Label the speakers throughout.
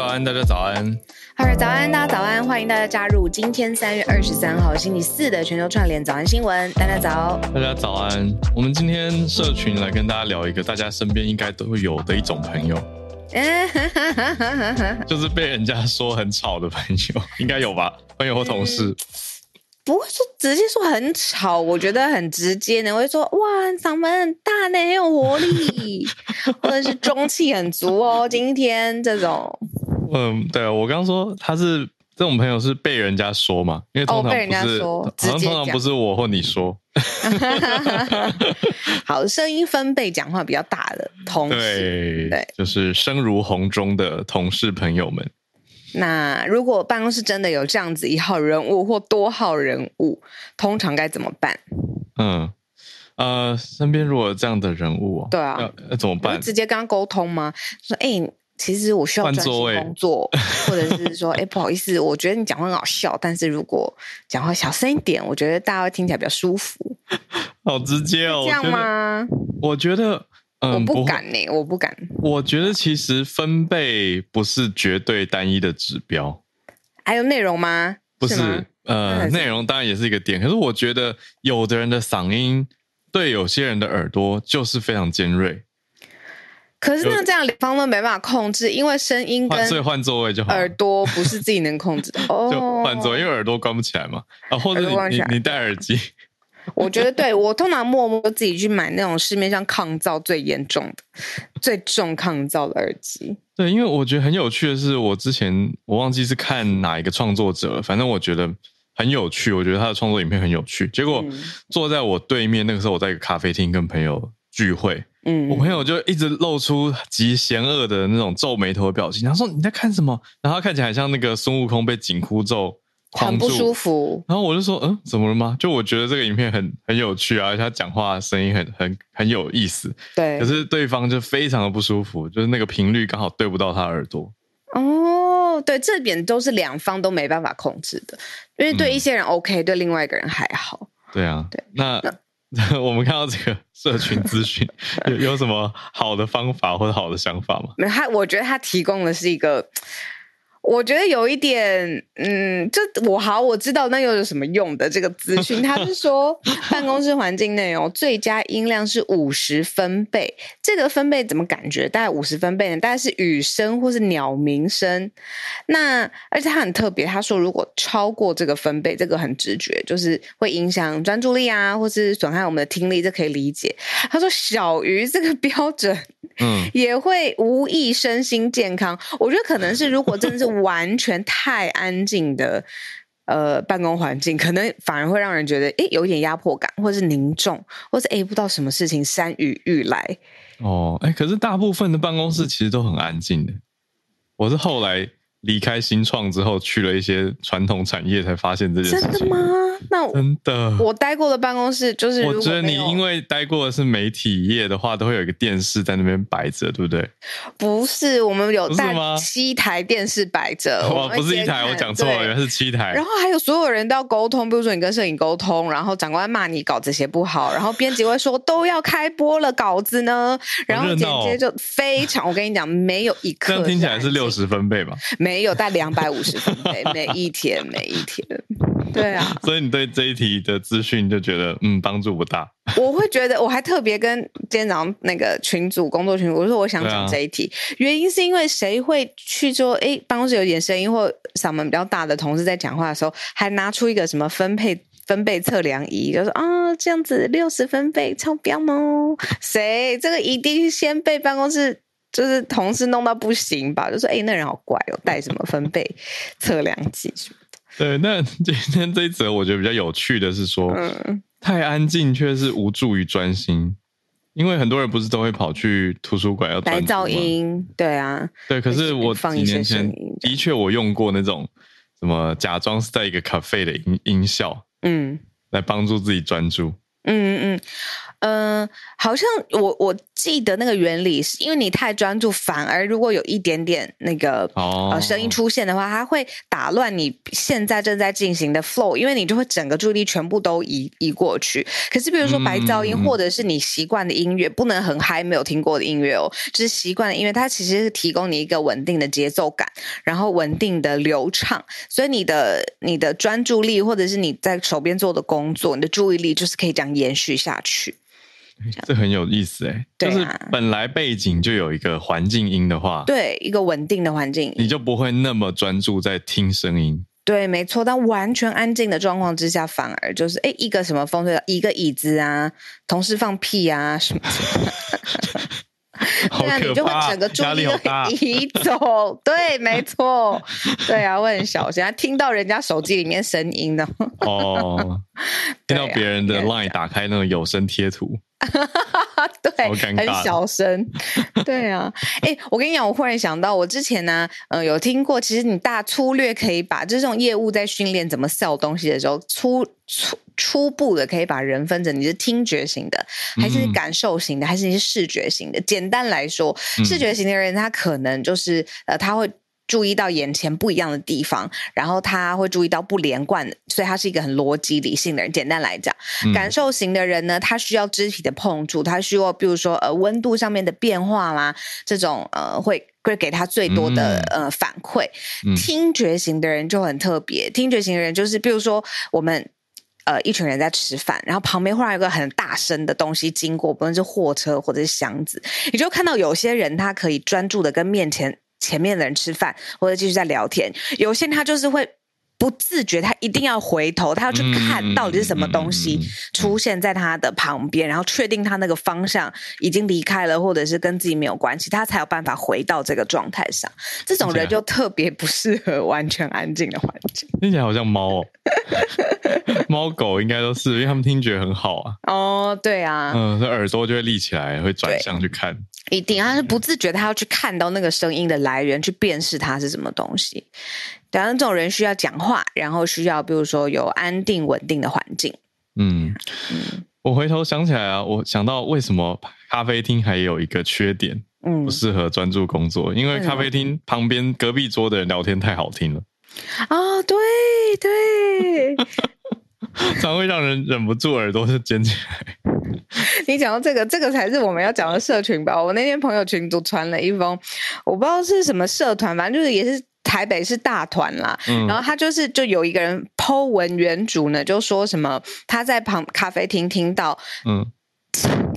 Speaker 1: 早安，大家早安。
Speaker 2: 好，早安，大家早安，欢迎大家加入今天三月二十三号星期四的全球串联早安新闻。大家早，
Speaker 1: 大家早安。我们今天社群来跟大家聊一个大家身边应该都会有的一种朋友，就是被人家说很吵的朋友，应该有吧？朋友或同事。嗯
Speaker 2: 不会说直接说很吵，我觉得很直接的，我会说哇，嗓门很大呢，很有活力，或者是中气很足哦。今天这种，
Speaker 1: 嗯，对，我刚刚说他是这种朋友是被人家说嘛，因为通常不是，哦、被人家说好像通常不是我或你说。
Speaker 2: 好，声音分贝讲话比较大的同
Speaker 1: 事，对，对就是声如洪钟的同事朋友们。
Speaker 2: 那如果办公室真的有这样子一号人物或多号人物，通常该怎么办？
Speaker 1: 嗯，呃，身边如果有这样的人物，
Speaker 2: 对啊，
Speaker 1: 要要怎么办？
Speaker 2: 直接跟他沟通吗？说，哎、欸，其实我需要专心工作，或者是说，哎、欸，不好意思，我觉得你讲话很好笑，但是如果讲话小声一点，我觉得大家会听起来比较舒服。
Speaker 1: 好直接哦，
Speaker 2: 这样吗？
Speaker 1: 我觉得。
Speaker 2: 嗯、我不敢呢，不我不敢。
Speaker 1: 我觉得其实分贝不是绝对单一的指标，
Speaker 2: 还有内容吗？
Speaker 1: 不是，是呃，内容当然也是一个点。可是我觉得有的人的嗓音对有些人的耳朵就是非常尖锐。
Speaker 2: 可是那这样两方都没办法控制，因为声音跟
Speaker 1: 所以换座位就好。
Speaker 2: 耳朵不是自己能控制的，哦，
Speaker 1: 就换座位，因为耳朵关不起来嘛。啊，或者你你你戴耳机。
Speaker 2: 我觉得对，我通常默默自己去买那种市面上抗噪最严重的、最重抗噪的耳机。
Speaker 1: 对，因为我觉得很有趣的是，我之前我忘记是看哪一个创作者了，反正我觉得很有趣。我觉得他的创作影片很有趣。结果坐在我对面，那个时候我在一个咖啡厅跟朋友聚会，嗯，我朋友就一直露出极嫌恶的那种皱眉头的表情。他说：“你在看什么？”然后他看起来像那个孙悟空被紧箍咒。
Speaker 2: 很不舒服，
Speaker 1: 然后我就说，嗯，怎么了吗？就我觉得这个影片很很有趣啊，而且他讲话声音很很很有意思。
Speaker 2: 对，
Speaker 1: 可是对方就非常的不舒服，就是那个频率刚好对不到他耳朵。
Speaker 2: 哦，对，这点都是两方都没办法控制的，因为对一些人 OK，、嗯、对另外一个人还好。
Speaker 1: 对啊，对。那，那 我们看到这个社群资讯，有有什么好的方法或者好的想法吗？
Speaker 2: 没有，他我觉得他提供的是一个。我觉得有一点，嗯，就我好，我知道那又有什么用的这个资讯？他是说 办公室环境内容最佳音量是五十分贝，这个分贝怎么感觉大概五十分贝呢？大概是雨声或是鸟鸣声。那而且他很特别，他说如果超过这个分贝，这个很直觉，就是会影响专注力啊，或是损害我们的听力，这可以理解。他说小于这个标准，嗯，也会无益身心健康。我觉得可能是如果真的是。完全太安静的呃办公环境，可能反而会让人觉得诶有一点压迫感，或是凝重，或是诶不知道什么事情山雨欲来。
Speaker 1: 哦，哎，可是大部分的办公室其实都很安静的。我是后来离开新创之后，去了一些传统产业，才发现这件事情。
Speaker 2: 真的吗？那
Speaker 1: 真的，
Speaker 2: 我待过的办公室就是，
Speaker 1: 我觉得你因为待过的是媒体业的话，都会有一个电视在那边摆着，对不对？
Speaker 2: 不是，我们有带七台电视摆着，
Speaker 1: 哇，不是一台，我讲错了，原来是七台。
Speaker 2: 然后还有所有人都要沟通，比如说你跟摄影沟通，然后长官骂你稿子写不好，然后编辑会说都要开播了，稿子呢，然后剪接就非常，我跟你讲，没有一刻。
Speaker 1: 听起来是六十分贝吧？没
Speaker 2: 有，带两百五十分贝，每一天，每一天。对啊，
Speaker 1: 所以你对这一题的资讯就觉得嗯帮助不大。
Speaker 2: 我会觉得，我还特别跟今天早上那个群组工作群组，我说我想讲这一题，啊、原因是因为谁会去说，哎，办公室有点声音或嗓门比较大的同事在讲话的时候，还拿出一个什么分配分贝测量仪，就说啊这样子六十分贝超标吗？谁？这个一定先被办公室就是同事弄到不行吧？就说哎，那人好怪哦，带什么分贝测量机什么的。
Speaker 1: 对，那今天这一则我觉得比较有趣的是说，嗯、太安静却是无助于专心，因为很多人不是都会跑去图书馆要
Speaker 2: 白噪音，对啊，
Speaker 1: 对。可是我几年前的确我用过那种什么假装是在一个 cafe 的音音效，嗯，来帮助自己专注，嗯嗯
Speaker 2: 嗯。嗯、呃，好像我我记得那个原理是，因为你太专注，反而如果有一点点那个、哦、呃声音出现的话，它会打乱你现在正在进行的 flow，因为你就会整个注意力全部都移移过去。可是比如说白噪音，嗯、或者是你习惯的音乐，不能很嗨没有听过的音乐哦，就是习惯的音乐，它其实是提供你一个稳定的节奏感，然后稳定的流畅，所以你的你的专注力，或者是你在手边做的工作，你的注意力就是可以这样延续下去。
Speaker 1: 这很有意思哎，就是本来背景就有一个环境音的话，
Speaker 2: 对，一个稳定的环境，
Speaker 1: 你就不会那么专注在听声音。
Speaker 2: 对，没错。但完全安静的状况之下，反而就是哎，一个什么风吹，一个椅子啊，同事放屁啊什么的。对啊，你就会整个注意力移走。对，没错。对啊，我很小心，听到人家手机里面声音的。
Speaker 1: 哦，听到别人的 LINE 打开那种有声贴图。
Speaker 2: 对，很小声。对啊，哎，我跟你讲，我忽然想到，我之前呢，呃，有听过，其实你大粗略可以把，就是这种业务在训练怎么 sell 东西的时候，粗粗初步的可以把人分成你是听觉型的，还是感受型的，还是你是视觉型的。简单来说，视觉型的人他可能就是呃，他会。注意到眼前不一样的地方，然后他会注意到不连贯，所以他是一个很逻辑理性的人。简单来讲，嗯、感受型的人呢，他需要肢体的碰触，他需要比如说呃温度上面的变化啦，这种呃会会给他最多的、嗯、呃反馈。嗯、听觉型的人就很特别，听觉型的人就是比如说我们呃一群人在吃饭，然后旁边忽然有个很大声的东西经过，不论是货车或者是箱子，你就看到有些人他可以专注的跟面前。前面的人吃饭或者继续在聊天，有些人他就是会不自觉，他一定要回头，他要去看到底是什么东西出现在他的旁边，然后确定他那个方向已经离开了，或者是跟自己没有关系，他才有办法回到这个状态上。这种人就特别不适合完全安静的环境。
Speaker 1: 听起来好像猫哦，猫狗应该都是，因为他们听觉很好啊。
Speaker 2: 哦，对啊，
Speaker 1: 嗯，耳朵就会立起来，会转向去看。
Speaker 2: 一定，他是不自觉，他要去看到那个声音的来源，去辨识它是什么东西。当然，这种人需要讲话，然后需要，比如说有安定稳定的环境。
Speaker 1: 嗯嗯，我回头想起来啊，我想到为什么咖啡厅还有一个缺点，嗯，不适合专注工作，因为咖啡厅旁边隔壁桌的人聊天太好听了。
Speaker 2: 哦，对对，
Speaker 1: 常会让人忍不住耳朵就尖起来。
Speaker 2: 你讲到这个，这个才是我们要讲的社群吧？我那天朋友群组传了一封，我不知道是什么社团，反正就是也是台北是大团啦。嗯、然后他就是就有一个人 po 文原主呢，就说什么他在旁咖啡厅听到，嗯。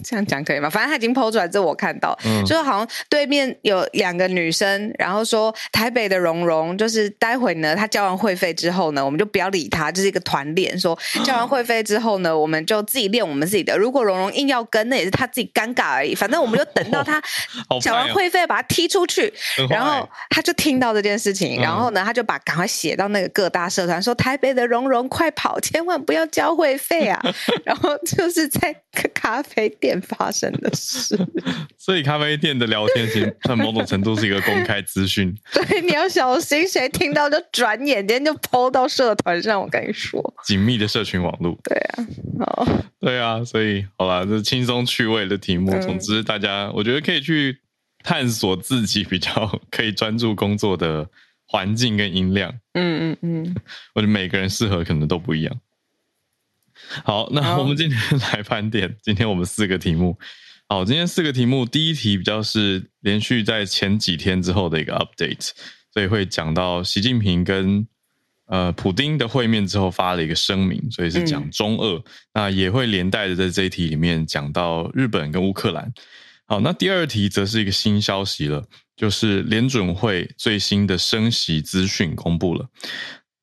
Speaker 2: 这样讲可以吗？反正他已经 po 出来，这我看到，嗯、就好像对面有两个女生，然后说台北的蓉蓉，就是待会呢，她交完会费之后呢，我们就不要理她，就是一个团练，说 交完会费之后呢，我们就自己练我们自己的。如果蓉蓉硬要跟，那也是她自己尴尬而已。反正我们就等到她 交完会费，把她踢出去，哦、然后他就听到这件事情，然后呢，他就把赶快写到那个各大社团，说台北的蓉蓉快跑，千万不要交会费啊！然后就是在咖啡店。前发生的事。
Speaker 1: 所以咖啡店的聊天其实在某种程度是一个公开资讯。
Speaker 2: 对，你要小心，谁听到就转眼间就 PO 到社团上。我跟你说，
Speaker 1: 紧密的社群网络。
Speaker 2: 对啊，好，
Speaker 1: 对啊，所以好吧，这是轻松趣味的题目。嗯、总之，大家我觉得可以去探索自己比较 可以专注工作的环境跟音量。嗯嗯嗯，我觉得每个人适合可能都不一样。好，那我们今天来盘点 今天我们四个题目。好，今天四个题目，第一题比较是连续在前几天之后的一个 update，所以会讲到习近平跟呃普丁的会面之后发了一个声明，所以是讲中俄。嗯、那也会连带的在这一题里面讲到日本跟乌克兰。好，那第二题则是一个新消息了，就是联准会最新的升息资讯公布了。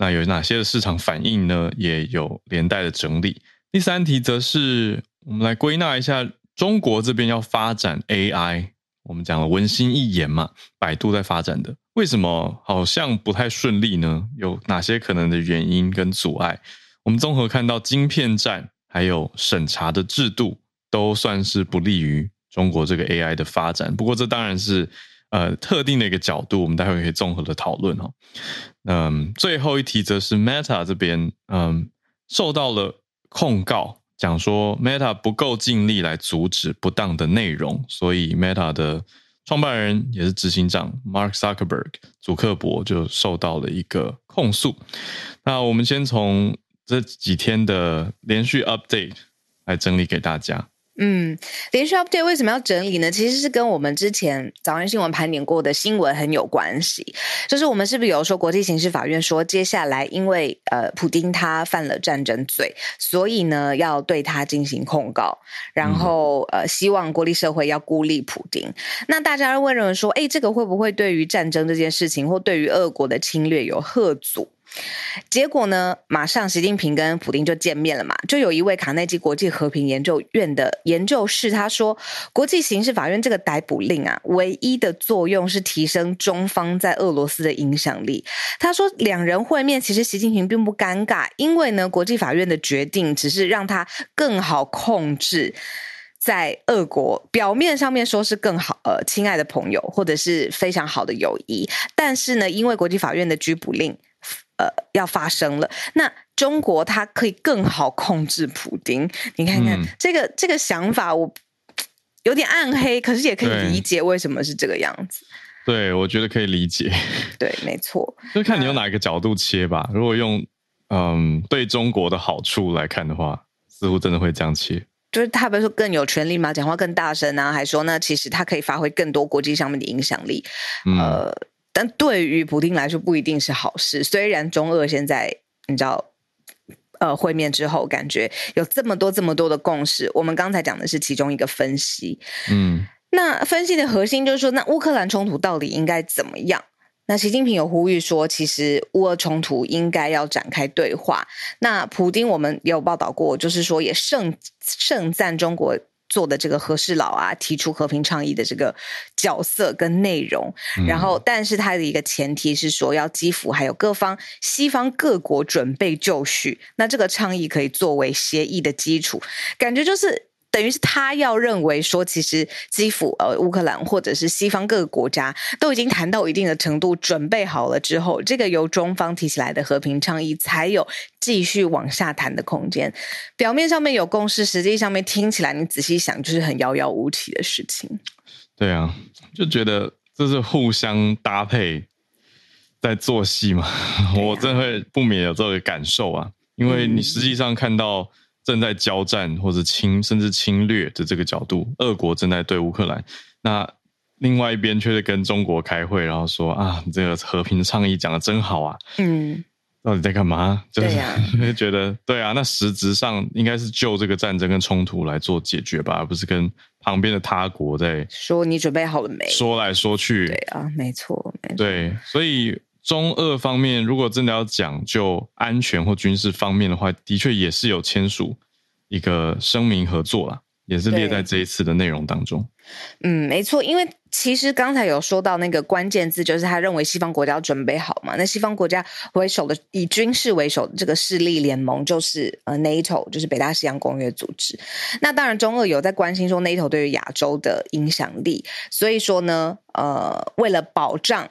Speaker 1: 那有哪些的市场反应呢？也有连带的整理。第三题则是我们来归纳一下，中国这边要发展 AI，我们讲了文心一言嘛，百度在发展的，为什么好像不太顺利呢？有哪些可能的原因跟阻碍？我们综合看到晶片战，还有审查的制度，都算是不利于中国这个 AI 的发展。不过这当然是。呃，特定的一个角度，我们待会可以综合的讨论哈。嗯，最后一题则是 Meta 这边，嗯，受到了控告，讲说 Meta 不够尽力来阻止不当的内容，所以 Meta 的创办人也是执行长 Mark Zuckerberg 祖克伯就受到了一个控诉。那我们先从这几天的连续 update 来整理给大家。
Speaker 2: 嗯，连续 update 为什么要整理呢？其实是跟我们之前早安新闻盘点过的新闻很有关系。就是我们是不是有说国际刑事法院说，接下来因为呃普丁他犯了战争罪，所以呢要对他进行控告，然后呃希望国际社会要孤立普丁。那大家会认为说，哎，这个会不会对于战争这件事情，或对于俄国的侵略有贺阻？结果呢，马上习近平跟普丁就见面了嘛。就有一位卡内基国际和平研究院的研究室，他说，国际刑事法院这个逮捕令啊，唯一的作用是提升中方在俄罗斯的影响力。他说，两人会面，其实习近平并不尴尬，因为呢，国际法院的决定只是让他更好控制在俄国表面上面说是更好，呃，亲爱的朋友或者是非常好的友谊，但是呢，因为国际法院的拘捕令。呃，要发生了。那中国它可以更好控制普丁。你看看、嗯、这个这个想法，我 有点暗黑，可是也可以理解为什么是这个样子。
Speaker 1: 对，我觉得可以理解。
Speaker 2: 对，没错，
Speaker 1: 就看你用哪一个角度切吧。如果用嗯对中国的好处来看的话，似乎真的会这样切。
Speaker 2: 就是他不是说更有权利嘛，讲话更大声啊，还说呢，其实他可以发挥更多国际上面的影响力。嗯、呃。但对于普丁来说不一定是好事。虽然中俄现在你知道，呃，会面之后感觉有这么多这么多的共识。我们刚才讲的是其中一个分析，嗯，那分析的核心就是说，那乌克兰冲突到底应该怎么样？那习近平有呼吁说，其实乌俄冲突应该要展开对话。那普丁我们也有报道过，就是说也盛盛赞中国。做的这个和事佬啊，提出和平倡议的这个角色跟内容，嗯、然后，但是他的一个前提是说，要基辅还有各方西方各国准备就绪，那这个倡议可以作为协议的基础，感觉就是。等于是他要认为说，其实基辅、呃乌克兰或者是西方各个国家都已经谈到一定的程度，准备好了之后，这个由中方提起来的和平倡议才有继续往下谈的空间。表面上面有共识，实际上面听起来你仔细想，就是很遥遥无期的事情。
Speaker 1: 对啊，就觉得这是互相搭配在做戏嘛，啊、我真的会不免有这个感受啊，因为你实际上看到。正在交战或者侵甚至侵略的这个角度，俄国正在对乌克兰，那另外一边却是跟中国开会，然后说啊，这个和平倡议讲的真好啊，嗯，到底在干嘛？就是对呀，觉得对啊，那实质上应该是就这个战争跟冲突来做解决吧，而不是跟旁边的他国在
Speaker 2: 说你准备好了没？
Speaker 1: 说来说去，
Speaker 2: 对啊，没错，没错，
Speaker 1: 对，所以。中俄方面如果真的要讲究安全或军事方面的话，的确也是有签署一个声明合作啦，也是列在这一次的内容当中。
Speaker 2: 嗯，没错，因为其实刚才有说到那个关键字，就是他认为西方国家要准备好嘛。那西方国家为首的以军事为首的这个势力联盟，就是呃 NATO，就是北大西洋公约组织。那当然，中俄有在关心说 NATO 对于亚洲的影响力，所以说呢，呃，为了保障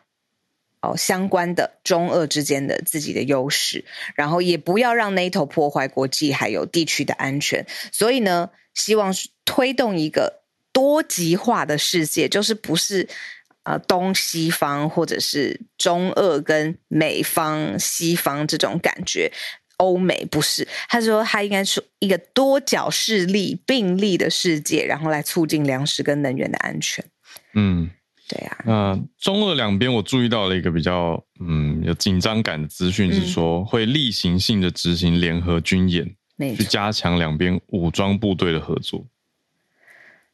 Speaker 2: 哦相关的中俄之间的自己的优势，然后也不要让 NATO 破坏国际还有地区的安全，所以呢，希望推动一个。多极化的世界，就是不是呃东西方，或者是中俄跟美方、西方这种感觉。欧美不是，他说他应该是一个多角势力并立的世界，然后来促进粮食跟能源的安全。
Speaker 1: 嗯，
Speaker 2: 对啊。
Speaker 1: 那中俄两边，我注意到了一个比较嗯有紧张感的资讯，是说会例行性的执行联合军演，嗯、去加强两边武装部队的合作。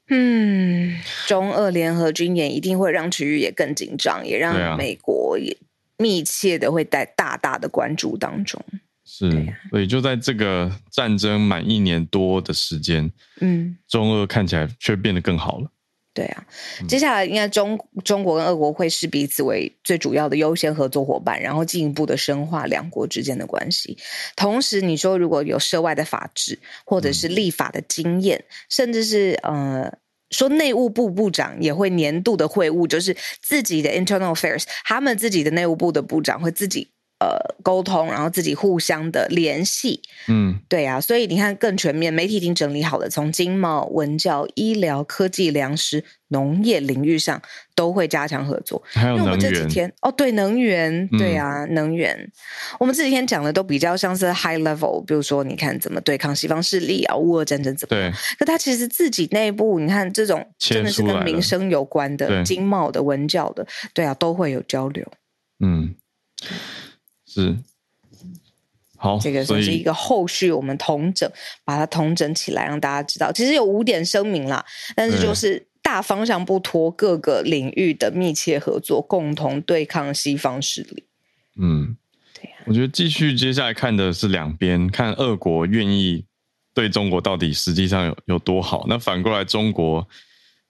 Speaker 2: 嗯，中俄联合军演一定会让区域也更紧张，也让美国也密切的会在大大的关注当中。
Speaker 1: 是，所以就在这个战争满一年多的时间，嗯，中俄看起来却变得更好了。
Speaker 2: 对啊，接下来应该中中国跟俄国会视彼此为最主要的优先合作伙伴，然后进一步的深化两国之间的关系。同时，你说如果有涉外的法制或者是立法的经验，嗯、甚至是呃，说内务部部长也会年度的会晤，就是自己的 internal affairs，他们自己的内务部的部长会自己。呃，沟通，然后自己互相的联系，嗯，对啊，所以你看更全面，媒体已经整理好了，从经贸、文教、医疗、科技、粮食、农业领域上都会加强合作。
Speaker 1: 还有，因为我们这几天
Speaker 2: 哦，对，能源，对啊，嗯、能源，我们这几天讲的都比较像是 high level，比如说你看怎么对抗西方势力啊，乌俄战争怎么样？
Speaker 1: 对，
Speaker 2: 可他其实自己内部，你看这种真的是跟民生有关的，经贸的、文教的，对啊，都会有交流。嗯。
Speaker 1: 是，好，
Speaker 2: 这个算是一个后续，我们统整，把它统整起来，让大家知道，其实有五点声明啦，但是就是大方向不脱，各个领域的密切合作，共同对抗西方势力。
Speaker 1: 嗯，对、啊，我觉得继续接下来看的是两边，看俄国愿意对中国到底实际上有有多好，那反过来中国，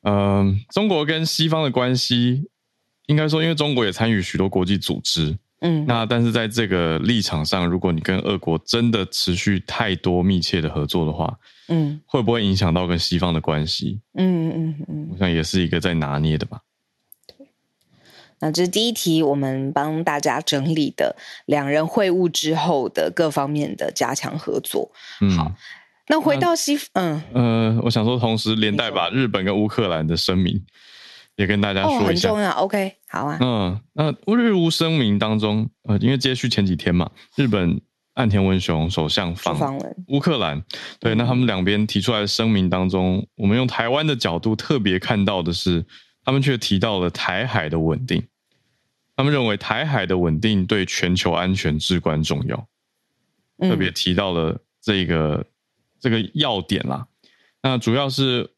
Speaker 1: 嗯、呃，中国跟西方的关系，应该说，因为中国也参与许多国际组织。嗯，那但是在这个立场上，如果你跟俄国真的持续太多密切的合作的话，嗯，会不会影响到跟西方的关系？嗯嗯嗯，我想也是一个在拿捏的吧。
Speaker 2: 对，那这是第一题，我们帮大家整理的两人会晤之后的各方面的加强合作。嗯，好，那回到西，嗯
Speaker 1: 呃，我想说，同时连带把日本跟乌克兰的声明。也跟大家说一下，哦、很重要。
Speaker 2: OK，好啊。
Speaker 1: 嗯，那日乌声明当中，呃，因为接续前几天嘛，日本岸田文雄首相访乌克兰，对，那他们两边提出来的声明当中，我们用台湾的角度特别看到的是，他们却提到了台海的稳定。他们认为台海的稳定对全球安全至关重要，特别提到了这个、嗯、这个要点啦。那主要是，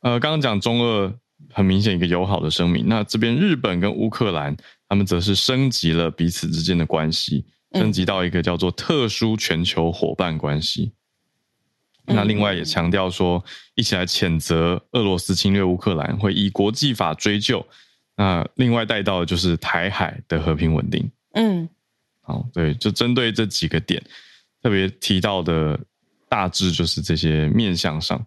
Speaker 1: 呃，刚刚讲中俄。很明显，一个友好的声明。那这边日本跟乌克兰，他们则是升级了彼此之间的关系，升级到一个叫做特殊全球伙伴关系。嗯、那另外也强调说，一起来谴责俄罗斯侵略乌克兰，会以国际法追究。那另外带到的就是台海的和平稳定。嗯，好，对，就针对这几个点，特别提到的，大致就是这些面向上。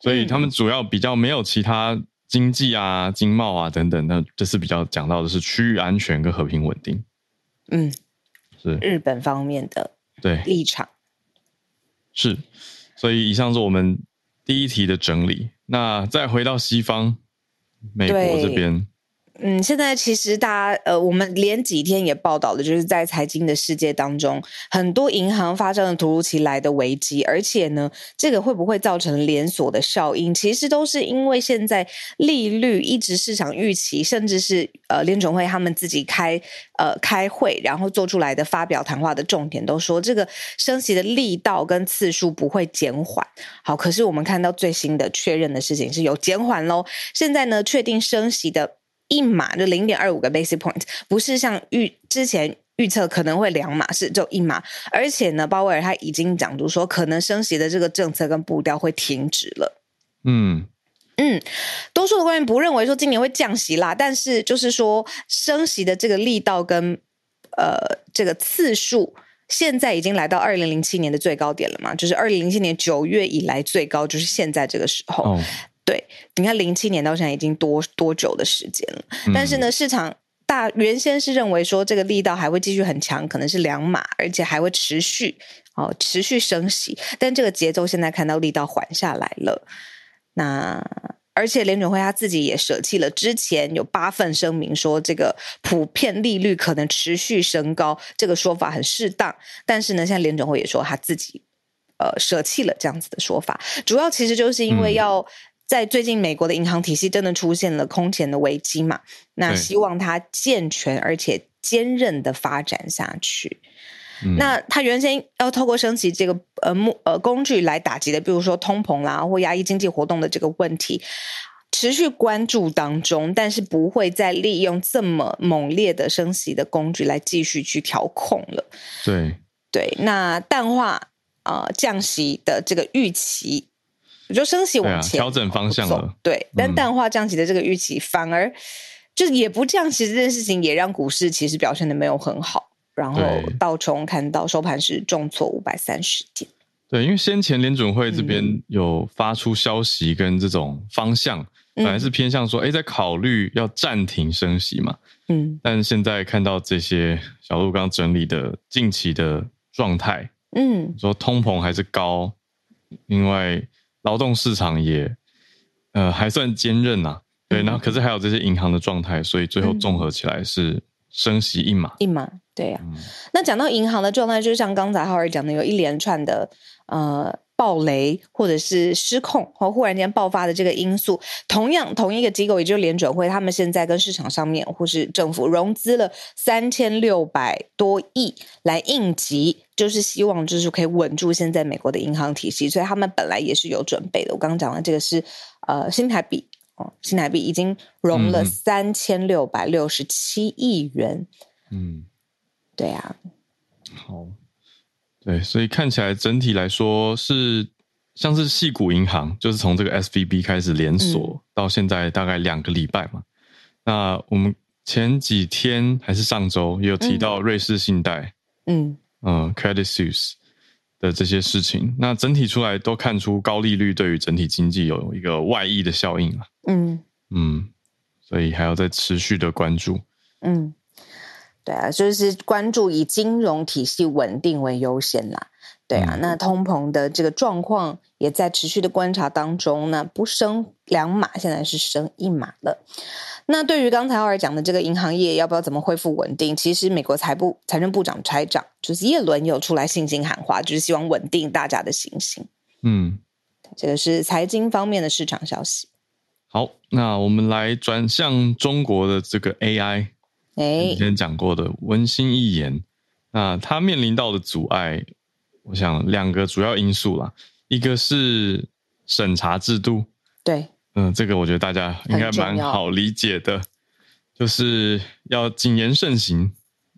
Speaker 1: 所以他们主要比较没有其他。经济啊，经贸啊等等，那这是比较讲到的是区域安全跟和平稳定。
Speaker 2: 嗯，是日本方面的对立场。
Speaker 1: 是，所以以上是我们第一题的整理。那再回到西方，美国这边。
Speaker 2: 嗯，现在其实大家呃，我们连几天也报道了，就是在财经的世界当中，很多银行发生了突如其来的危机，而且呢，这个会不会造成连锁的效应？其实都是因为现在利率一直市场预期，甚至是呃联准会他们自己开呃开会，然后做出来的发表谈话的重点都说，这个升息的力道跟次数不会减缓。好，可是我们看到最新的确认的事情是有减缓喽。现在呢，确定升息的。一码就零点二五个 basic point，不是像预之前预测可能会两码，是就一码。而且呢，鲍威尔他已经讲出说，可能升息的这个政策跟步调会停止了。嗯，嗯，多数的官员不认为说今年会降息啦，但是就是说升息的这个力道跟呃这个次数，现在已经来到二零零七年的最高点了嘛，就是二零零七年九月以来最高，就是现在这个时候。哦、对，你看零七年到现在已经多多久的时间了？嗯、但是呢，市场大原先是认为说这个力道还会继续很强，可能是两码，而且还会持续哦持续升息，但这个节奏现在看到力道缓下来了。那而且联准会他自己也舍弃了之前有八份声明说这个普遍利率可能持续升高这个说法很适当，但是呢，现在联准会也说他自己呃舍弃了这样子的说法，主要其实就是因为要在最近美国的银行体系真的出现了空前的危机嘛，那希望它健全而且坚韧的发展下去。那它原先要透过升息这个呃目呃工具来打击的，比如说通膨啦，或压抑经济活动的这个问题，持续关注当中，但是不会再利用这么猛烈的升息的工具来继续去调控了。
Speaker 1: 对
Speaker 2: 对，那淡化啊、呃、降息的这个预期，我就升息往前、
Speaker 1: 啊、调整方向了。
Speaker 2: 对，但淡化降息的这个预期，嗯、反而就是也不降息这件事情，也让股市其实表现的没有很好。然后道琼看到收盘是重挫五百三十点。
Speaker 1: 对，因为先前联准会这边有发出消息跟这种方向，嗯、本来是偏向说，哎，在考虑要暂停升息嘛。嗯。但现在看到这些小路刚整理的近期的状态，嗯，说通膨还是高，另外劳动市场也呃还算坚韧呐、啊。对，然后可是还有这些银行的状态，所以最后综合起来是升息一码。
Speaker 2: 一码。对呀、啊，嗯、那讲到银行的状态，就像刚才浩尔讲的，有一连串的呃暴雷或者是失控或忽然间爆发的这个因素。同样，同一个机构，也就是联准会，他们现在跟市场上面或是政府融资了三千六百多亿来应急，就是希望就是可以稳住现在美国的银行体系。所以他们本来也是有准备的。我刚刚讲的这个是呃新台币哦，新台币已经融了三千六百六十七亿元。嗯。对啊，
Speaker 1: 好，对，所以看起来整体来说是像是细谷银行，就是从这个 SVB 开始连锁、嗯、到现在大概两个礼拜嘛。那我们前几天还是上周也有提到瑞士信贷，嗯嗯，Credit Suisse 的这些事情。那整体出来都看出高利率对于整体经济有一个外溢的效应了。嗯嗯，所以还要再持续的关注。嗯。
Speaker 2: 对啊，就是关注以金融体系稳定为优先啦。对啊，那通膨的这个状况也在持续的观察当中。呢不升两码，现在是升一码了。那对于刚才奥尔讲的这个银行业要不要怎么恢复稳定？其实美国财部财政部长财长就是耶伦有出来信心喊话，就是希望稳定大家的信心。嗯，这个是财经方面的市场消息。
Speaker 1: 好，那我们来转向中国的这个 AI。哎，之前讲过的温馨一言，那他面临到的阻碍，我想两个主要因素啦，一个是审查制度，
Speaker 2: 对，
Speaker 1: 嗯，这个我觉得大家应该蛮好理解的，就是要谨言慎行，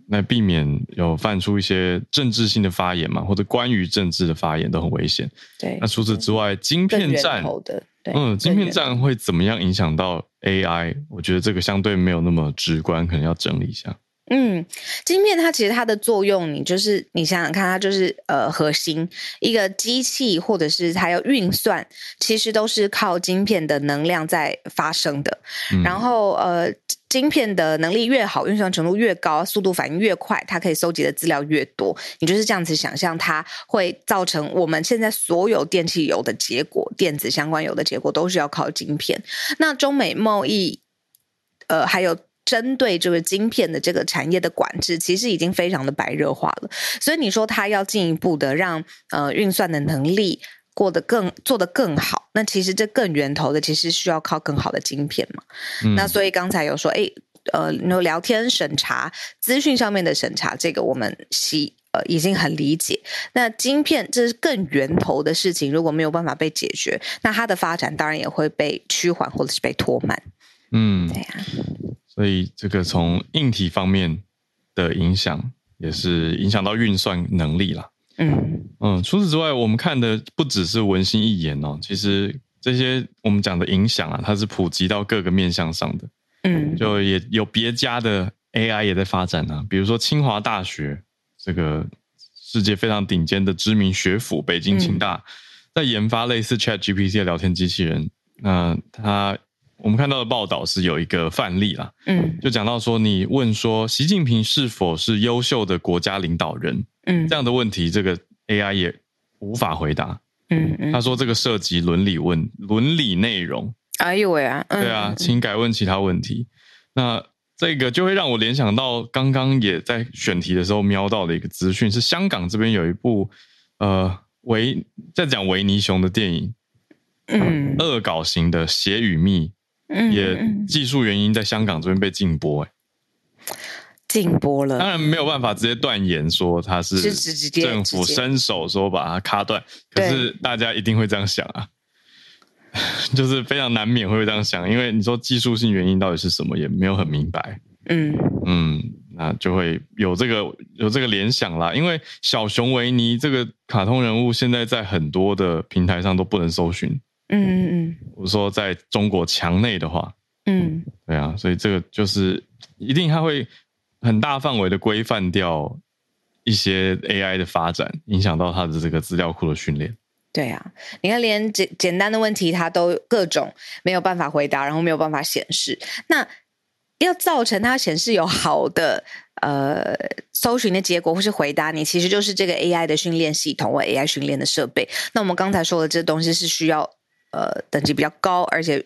Speaker 1: 来避免有犯出一些政治性的发言嘛，或者关于政治的发言都很危险。
Speaker 2: 对，
Speaker 1: 那除此之外，晶片战
Speaker 2: 的。对
Speaker 1: 嗯，晶片战会怎么样影响到 AI？我觉得这个相对没有那么直观，可能要整理一下。
Speaker 2: 嗯，晶片它其实它的作用，你就是你想想看，它就是呃核心一个机器，或者是它要运算，其实都是靠晶片的能量在发生的。嗯、然后呃，晶片的能力越好，运算程度越高，速度反应越快，它可以收集的资料越多。你就是这样子想象，它会造成我们现在所有电器有的结果，电子相关有的结果都是要靠晶片。那中美贸易，呃，还有。针对这个晶片的这个产业的管制，其实已经非常的白热化了。所以你说它要进一步的让呃运算的能力过得更做得更好，那其实这更源头的其实需要靠更好的晶片嘛。嗯、那所以刚才有说，哎，呃，聊天审查、资讯上面的审查，这个我们系呃已经很理解。那晶片这是更源头的事情，如果没有办法被解决，那它的发展当然也会被趋缓或者是被拖慢。嗯，对呀、啊。
Speaker 1: 所以，这个从硬体方面的影响，也是影响到运算能力啦。嗯嗯，除此之外，我们看的不只是文心一言哦。其实这些我们讲的影响啊，它是普及到各个面向上的。嗯，就也有别家的 AI 也在发展啊，比如说清华大学这个世界非常顶尖的知名学府北京清大，在研发类似 ChatGPT 的聊天机器人。那他我们看到的报道是有一个范例啦，嗯，就讲到说，你问说习近平是否是优秀的国家领导人，嗯，这样的问题，这个 AI 也无法回答。嗯，嗯，他说这个涉及伦理问伦理内容。
Speaker 2: 哎呦喂啊！
Speaker 1: 对啊，请改问其他问题。那这个就会让我联想到刚刚也在选题的时候瞄到的一个资讯，是香港这边有一部呃维在讲维尼熊的电影，嗯，恶搞型的《血与蜜》，嗯，也技术原因在香港这边被禁播，哎，
Speaker 2: 禁播了。
Speaker 1: 当然没有办法直接断言说它是政府伸手说把它卡断，可是大家一定会这样想啊。就是非常难免会这样想，因为你说技术性原因到底是什么，也没有很明白。嗯嗯，那就会有这个有这个联想啦。因为小熊维尼这个卡通人物现在在很多的平台上都不能搜寻。嗯嗯嗯，我说在中国墙内的话，嗯，对啊，所以这个就是一定它会很大范围的规范掉一些 AI 的发展，影响到它的这个资料库的训练。
Speaker 2: 对啊，你看，连简简单的问题，它都各种没有办法回答，然后没有办法显示。那要造成它显示有好的呃搜寻的结果或是回答你，其实就是这个 AI 的训练系统或 AI 训练的设备。那我们刚才说的这东西是需要呃等级比较高，而且。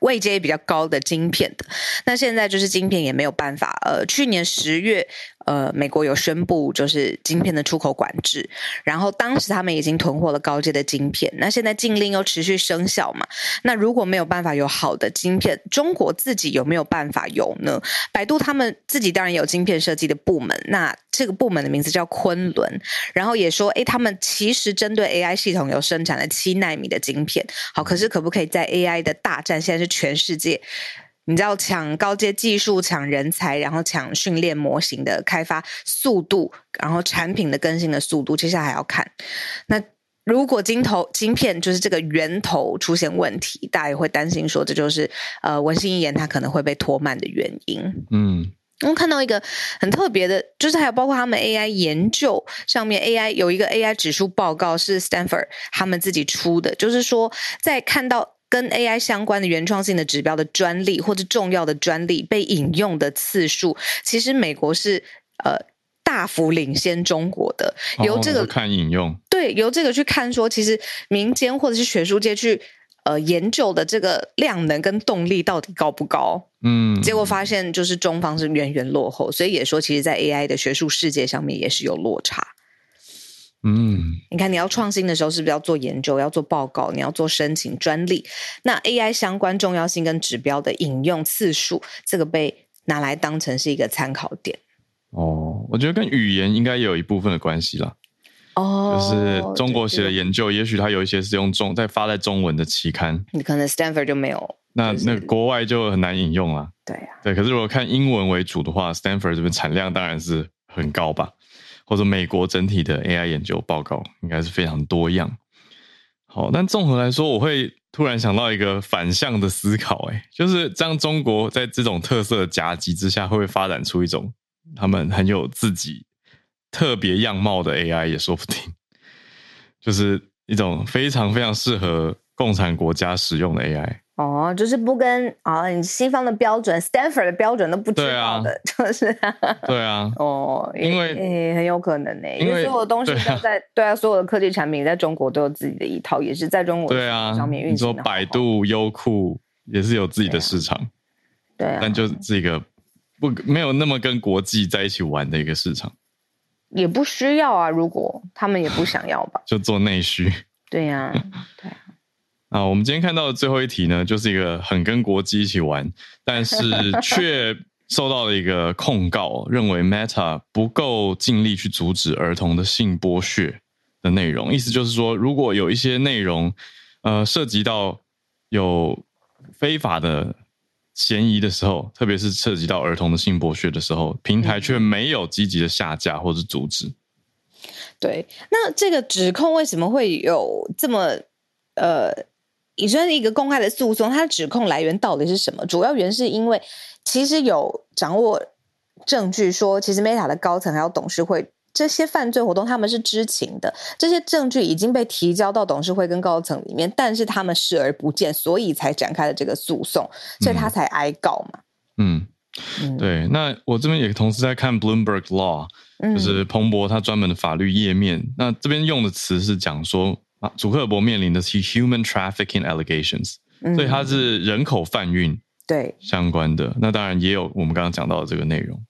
Speaker 2: 位阶也比较高的晶片的，那现在就是晶片也没有办法。呃，去年十月，呃，美国有宣布就是晶片的出口管制，然后当时他们已经囤货了高阶的晶片，那现在禁令又持续生效嘛？那如果没有办法有好的晶片，中国自己有没有办法有呢？百度他们自己当然有晶片设计的部门，那这个部门的名字叫昆仑，然后也说，诶，他们其实针对 AI 系统有生产了七奈米的晶片。好，可是可不可以在 AI 的大战现在是？全世界，你知道抢高阶技术、抢人才，然后抢训练模型的开发速度，然后产品的更新的速度，接下来还要看。那如果晶头晶片就是这个源头出现问题，大家也会担心说，这就是呃文心一言它可能会被拖慢的原因。嗯，我们看到一个很特别的，就是还有包括他们 AI 研究上面 AI 有一个 AI 指数报告是 Stanford 他们自己出的，就是说在看到。跟 AI 相关的原创性的指标的专利或者重要的专利被引用的次数，其实美国是呃大幅领先中国的。由这个、哦、
Speaker 1: 看引用，
Speaker 2: 对，由这个去看说，其实民间或者是学术界去呃研究的这个量能跟动力到底高不高？嗯，结果发现就是中方是远远落后，所以也说，其实，在 AI 的学术世界上面也是有落差。嗯，你看，你要创新的时候，是不是要做研究，要做报告，你要做申请专利？那 AI 相关重要性跟指标的引用次数，这个被拿来当成是一个参考点。
Speaker 1: 哦，我觉得跟语言应该也有一部分的关系啦。哦，就是中国写的研究，也许它有一些是用中在发在中文的期刊，
Speaker 2: 你可能 Stanford 就没有，
Speaker 1: 那那国外就很难引用了。
Speaker 2: 对啊，
Speaker 1: 对。可是如果看英文为主的话，Stanford 这边产量当然是很高吧。或者美国整体的 AI 研究报告应该是非常多样。好，但综合来说，我会突然想到一个反向的思考，哎，就是这样，中国在这种特色的夹击之下，会不会发展出一种他们很有自己特别样貌的 AI 也说不定，就是一种非常非常适合共产国家使用的 AI。
Speaker 2: 哦，就是不跟啊，你西方的标准，Stanford 的标准都不知道的，啊、就是。对啊。哦，因为、欸、很有可能呢，因为所有的东西都在对啊，所有的科技产品在中国都有自己的一套，也是在中国对啊上面运行。你说
Speaker 1: 百度、优酷也是有自己的市场，
Speaker 2: 对啊，
Speaker 1: 但就是一个不没有那么跟国际在一起玩的一个市场，
Speaker 2: 也不需要啊，如果他们也不想要吧，
Speaker 1: 就做内需。
Speaker 2: 对呀、啊，对。
Speaker 1: 啊，我们今天看到的最后一题呢，就是一个很跟国际一起玩，但是 却受到了一个控告，认为 Meta 不够尽力去阻止儿童的性剥削的内容。意思就是说，如果有一些内容，呃，涉及到有非法的嫌疑的时候，特别是涉及到儿童的性剥削的时候，平台却没有积极的下架或者阻止。
Speaker 2: 对，那这个指控为什么会有这么呃？也算是一个公开的诉讼，它的指控来源到底是什么？主要原因是因为其实有掌握证据说，其实 Meta 的高层还有董事会这些犯罪活动他们是知情的，这些证据已经被提交到董事会跟高层里面，但是他们视而不见，所以才展开了这个诉讼，所以他才挨告嘛。
Speaker 1: 嗯，嗯对。那我这边也同时在看 Bloomberg Law，就是彭博他专门的法律页面，嗯、那这边用的词是讲说。啊，祖克伯面临的是 human trafficking allegations，、嗯、所以它是人口贩运对相关的。那当然也有我们刚刚讲到的这个内容。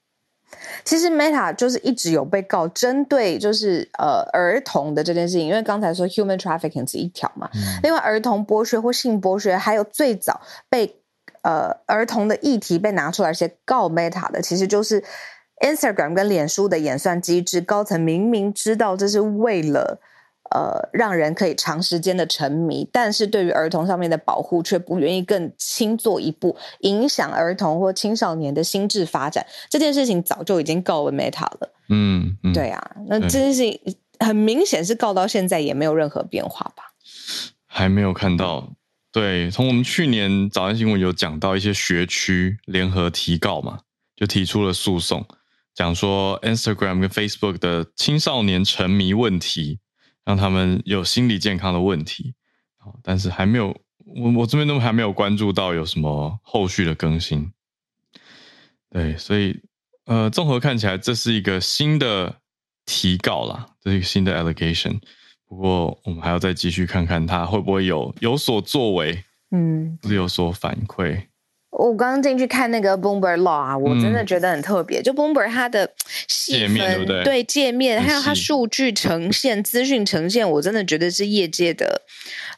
Speaker 2: 其实 Meta 就是一直有被告针对就是呃儿童的这件事情，因为刚才说 human trafficking 是一条嘛，嗯、另外儿童剥削或性剥削，还有最早被呃儿童的议题被拿出来些告 Meta 的，其实就是 Instagram 跟脸书的演算机制高层明明知道这是为了。呃，让人可以长时间的沉迷，但是对于儿童上面的保护却不愿意更轻做一步，影响儿童或青少年的心智发展，这件事情早就已经告了 Meta 了。嗯，嗯对啊，那这件事情很明显是告到现在也没有任何变化吧？
Speaker 1: 还没有看到。对，从我们去年早安新闻有讲到一些学区联合提告嘛，就提出了诉讼，讲说 Instagram 跟 Facebook 的青少年沉迷问题。让他们有心理健康的问题，但是还没有，我我这边都还没有关注到有什么后续的更新。对，所以呃，综合看起来，这是一个新的提告啦，这是一个新的 allegation。不过我们还要再继续看看他会不会有有所作为，嗯，是有所反馈。
Speaker 2: 我刚刚进去看那个 Bloomberg Law 啊，我真的觉得很特别。嗯、就 Bloomberg 它的细分对界面，还有它数据呈现、资讯呈现，我真的觉得是业界的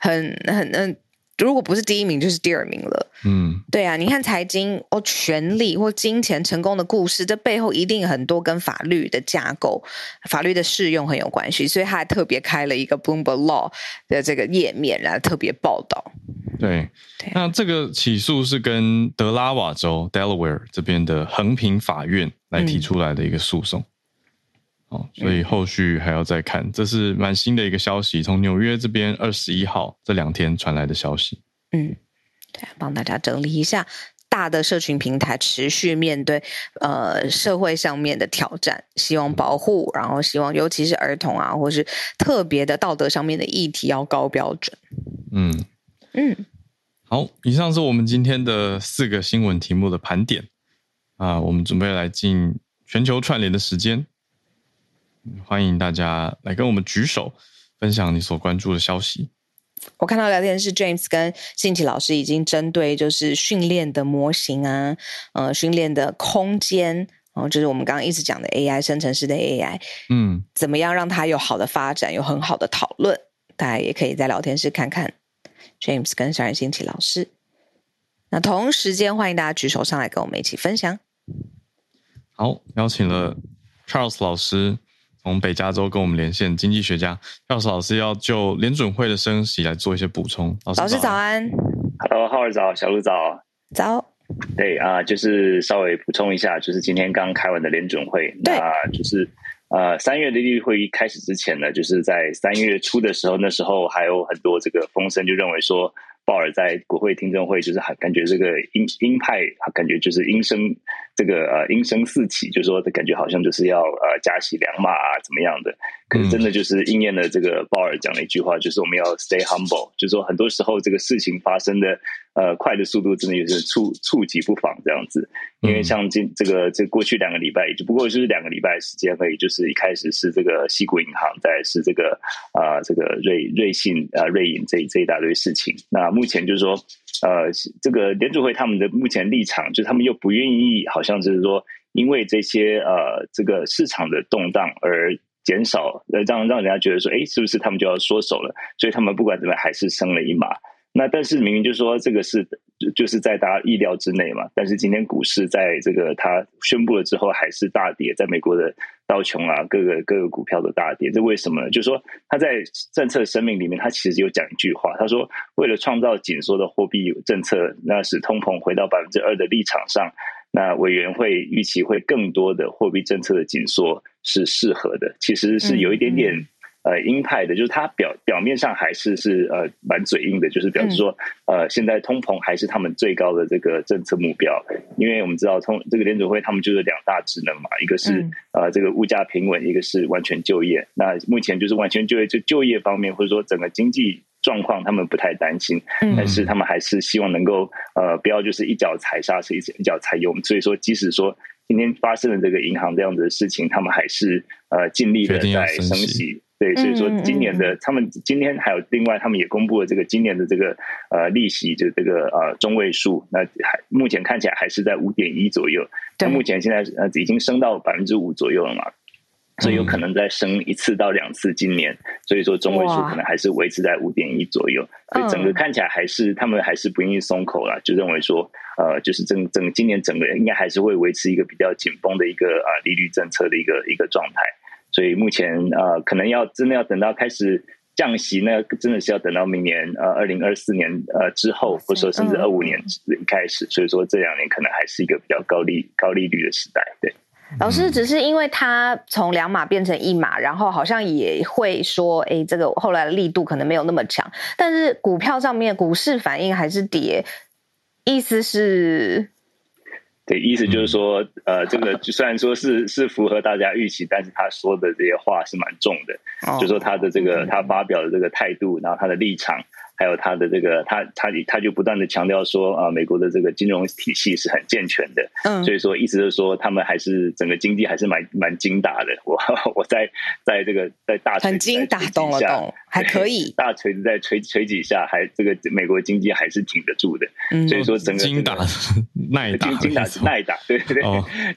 Speaker 2: 很很嗯。如果不是第一名，就是第二名了。嗯，对啊，你看财经哦，权力或金钱成功的故事，这背后一定很多跟法律的架构、法律的适用很有关系，所以他还特别开了一个 Bloomberg Law 的这个页面，然后特别报道。
Speaker 1: 对，对那这个起诉是跟德拉瓦州 Delaware 这边的横平法院来提出来的一个诉讼。嗯哦，所以后续还要再看，嗯、这是蛮新的一个消息，从纽约这边二十一号这两天传来的消息。
Speaker 2: 嗯，对，帮大家整理一下，大的社群平台持续面对呃社会上面的挑战，希望保护，然后希望尤其是儿童啊，或是特别的道德上面的议题要高标准。嗯
Speaker 1: 嗯，好，以上是我们今天的四个新闻题目的盘点啊，我们准备来进全球串联的时间。欢迎大家来跟我们举手，分享你所关注的消息。
Speaker 2: 我看到聊天室 James 跟信奇老师已经针对就是训练的模型啊，呃，训练的空间，然后就是我们刚刚一直讲的 AI 生成式的 AI，嗯，怎么样让它有好的发展，有很好的讨论？大家也可以在聊天室看看 James 跟小冉新奇老师。那同时间欢迎大家举手上来跟我们一起分享。
Speaker 1: 好，邀请了 Charles 老师。从北加州跟我们连线，经济学家 Charles 老师要就联准会的升息来做一些补充。
Speaker 2: 老师，老师早安
Speaker 3: ，Hello，浩尔早，小鹿早，
Speaker 2: 早。
Speaker 3: 对啊、呃，就是稍微补充一下，就是今天刚开完的联准会，对那就是呃三月的利率会议开始之前呢，就是在三月初的时候，那时候还有很多这个风声，就认为说。鲍尔在国会听证会就是很感觉这个鹰鹰派，感觉就是鹰声这个呃音声四起，就是说的感觉好像就是要呃加息两码啊怎么样的？可是真的就是应验了这个鲍尔讲的一句话，就是我们要 stay humble，就是说很多时候这个事情发生的呃快的速度真的也是猝猝急不防这样子。因为像今这个这过去两个礼拜，也就不过就是两个礼拜时间而已，就是一开始是这个西谷银行，再是这个啊、呃、这个瑞瑞信啊瑞银这这一大堆事情，那。目前就是说，呃，这个联储会他们的目前立场，就是他们又不愿意，好像就是说，因为这些呃，这个市场的动荡而减少，呃，让让人家觉得说，哎，是不是他们就要缩手了？所以他们不管怎么样，还是升了一码。那但是明明就是说这个是就是在大家意料之内嘛，但是今天股市在这个他宣布了之后还是大跌，在美国的道琼啊，各个各个股票都大跌，这为什么呢？就是说他在政策声明里面，他其实有讲一句话，他说为了创造紧缩的货币政策，那使通膨回到百分之二的立场上，那委员会预期会更多的货币政策的紧缩是适合的，其实是有一点点。呃鹰派的，就是他表表面上还是是呃蛮嘴硬的，就是表示说、嗯、呃现在通膨还是他们最高的这个政策目标，因为我们知道通这个联准会他们就是两大职能嘛，一个是、嗯、呃这个物价平稳，一个是完全就业。那目前就是完全就业就就业方面，或者说整个经济。状况他们不太担心，但是他们还是希望能够呃不要就是一脚踩刹车，一脚踩油门。所以说，即使说今天发生了这个银行这样子的事情，他们还是呃尽力的在升息。对，所以说今年的他们今天还有另外，他们也公布了这个今年的这个呃利息就这个呃中位数，那还目前看起来还是在五点一左右。那目前现在呃已经升到百分之五左右了嘛。所以有可能再升一次到两次，今年，所以说中位数可能还是维持在五点一左右。所以整个看起来还是他们还是不愿意松口了，就认为说，呃，就是整整今年整个应该还是会维持一个比较紧绷的一个啊利率政策的一个一个状态。所以目前呃，可能要真的要等到开始降息，呢真的是要等到明年呃二零二四年呃之后，或者说甚至二五年开始。所以说这两年可能还是一个比较高利高利率的时代，对。
Speaker 2: 老师只是因为他从两码变成一码，然后好像也会说，哎，这个后来的力度可能没有那么强，但是股票上面股市反应还是跌，意思是，
Speaker 3: 对，意思就是说，呃，这个虽然说是是符合大家预期，但是他说的这些话是蛮重的，哦、就是说他的这个他发表的这个态度，然后他的立场。还有他的这个，他他他就不断的强调说啊，美国的这个金融体系是很健全的，嗯，所以说意思是说他们还是整个经济还是蛮蛮精打的。我我在在这个在大锤子很精打，懂了懂，还可以 大锤子在锤锤几下，还这个美国经济还是挺得住的。嗯，所以说整个精打 耐打，精打耐打，对对对，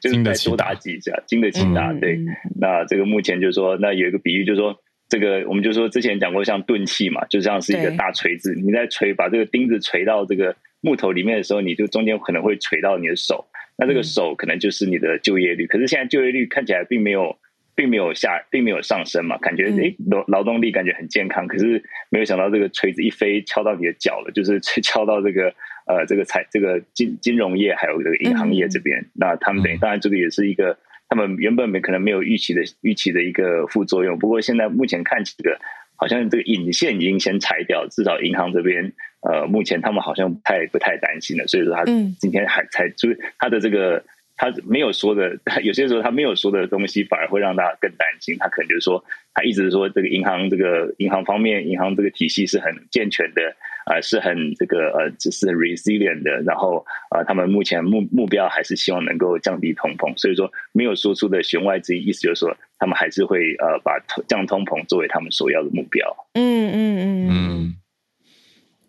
Speaker 3: 就是再多打几下，经得起打。对，那这个目前就是说，那有一个比喻就是说。这个我们就说之前讲过，像钝器嘛，就像是一个大锤子，你在锤把这个钉子锤到这个木头里面的时候，你就中间可能会锤到你的手，那这个手可能就是你的就业率。可是现在就业率看起来并没有，并没有下，并没有上升嘛，感觉诶劳劳动力感觉很健康，可是没有想到这个锤子一飞敲到你的脚了，就是 敲到这个呃这个财这个金金融业还有这个银行业这边，那他们等于当然这个也是一个。他们原本没可能没有预期的预期的一个副作用，不过现在目前看起这个好像这个引线已经先拆掉，至少银行这边呃目前他们好像不太不太担心了，所以说他今天还才就是他的这个他没有说的，有些时候他没有说的东西反而会让大家更担心，他可能就是说他一直说这个银行这个银行方面银行这个体系是很健全的。呃，是很这个呃，只是很 resilient 的。然后呃，他们目前目目标还是希望能够降低通膨，所以说没有说出的弦外之音，意思就是说他们还是会呃把降通膨作为他们首要的目标。
Speaker 2: 嗯嗯嗯嗯，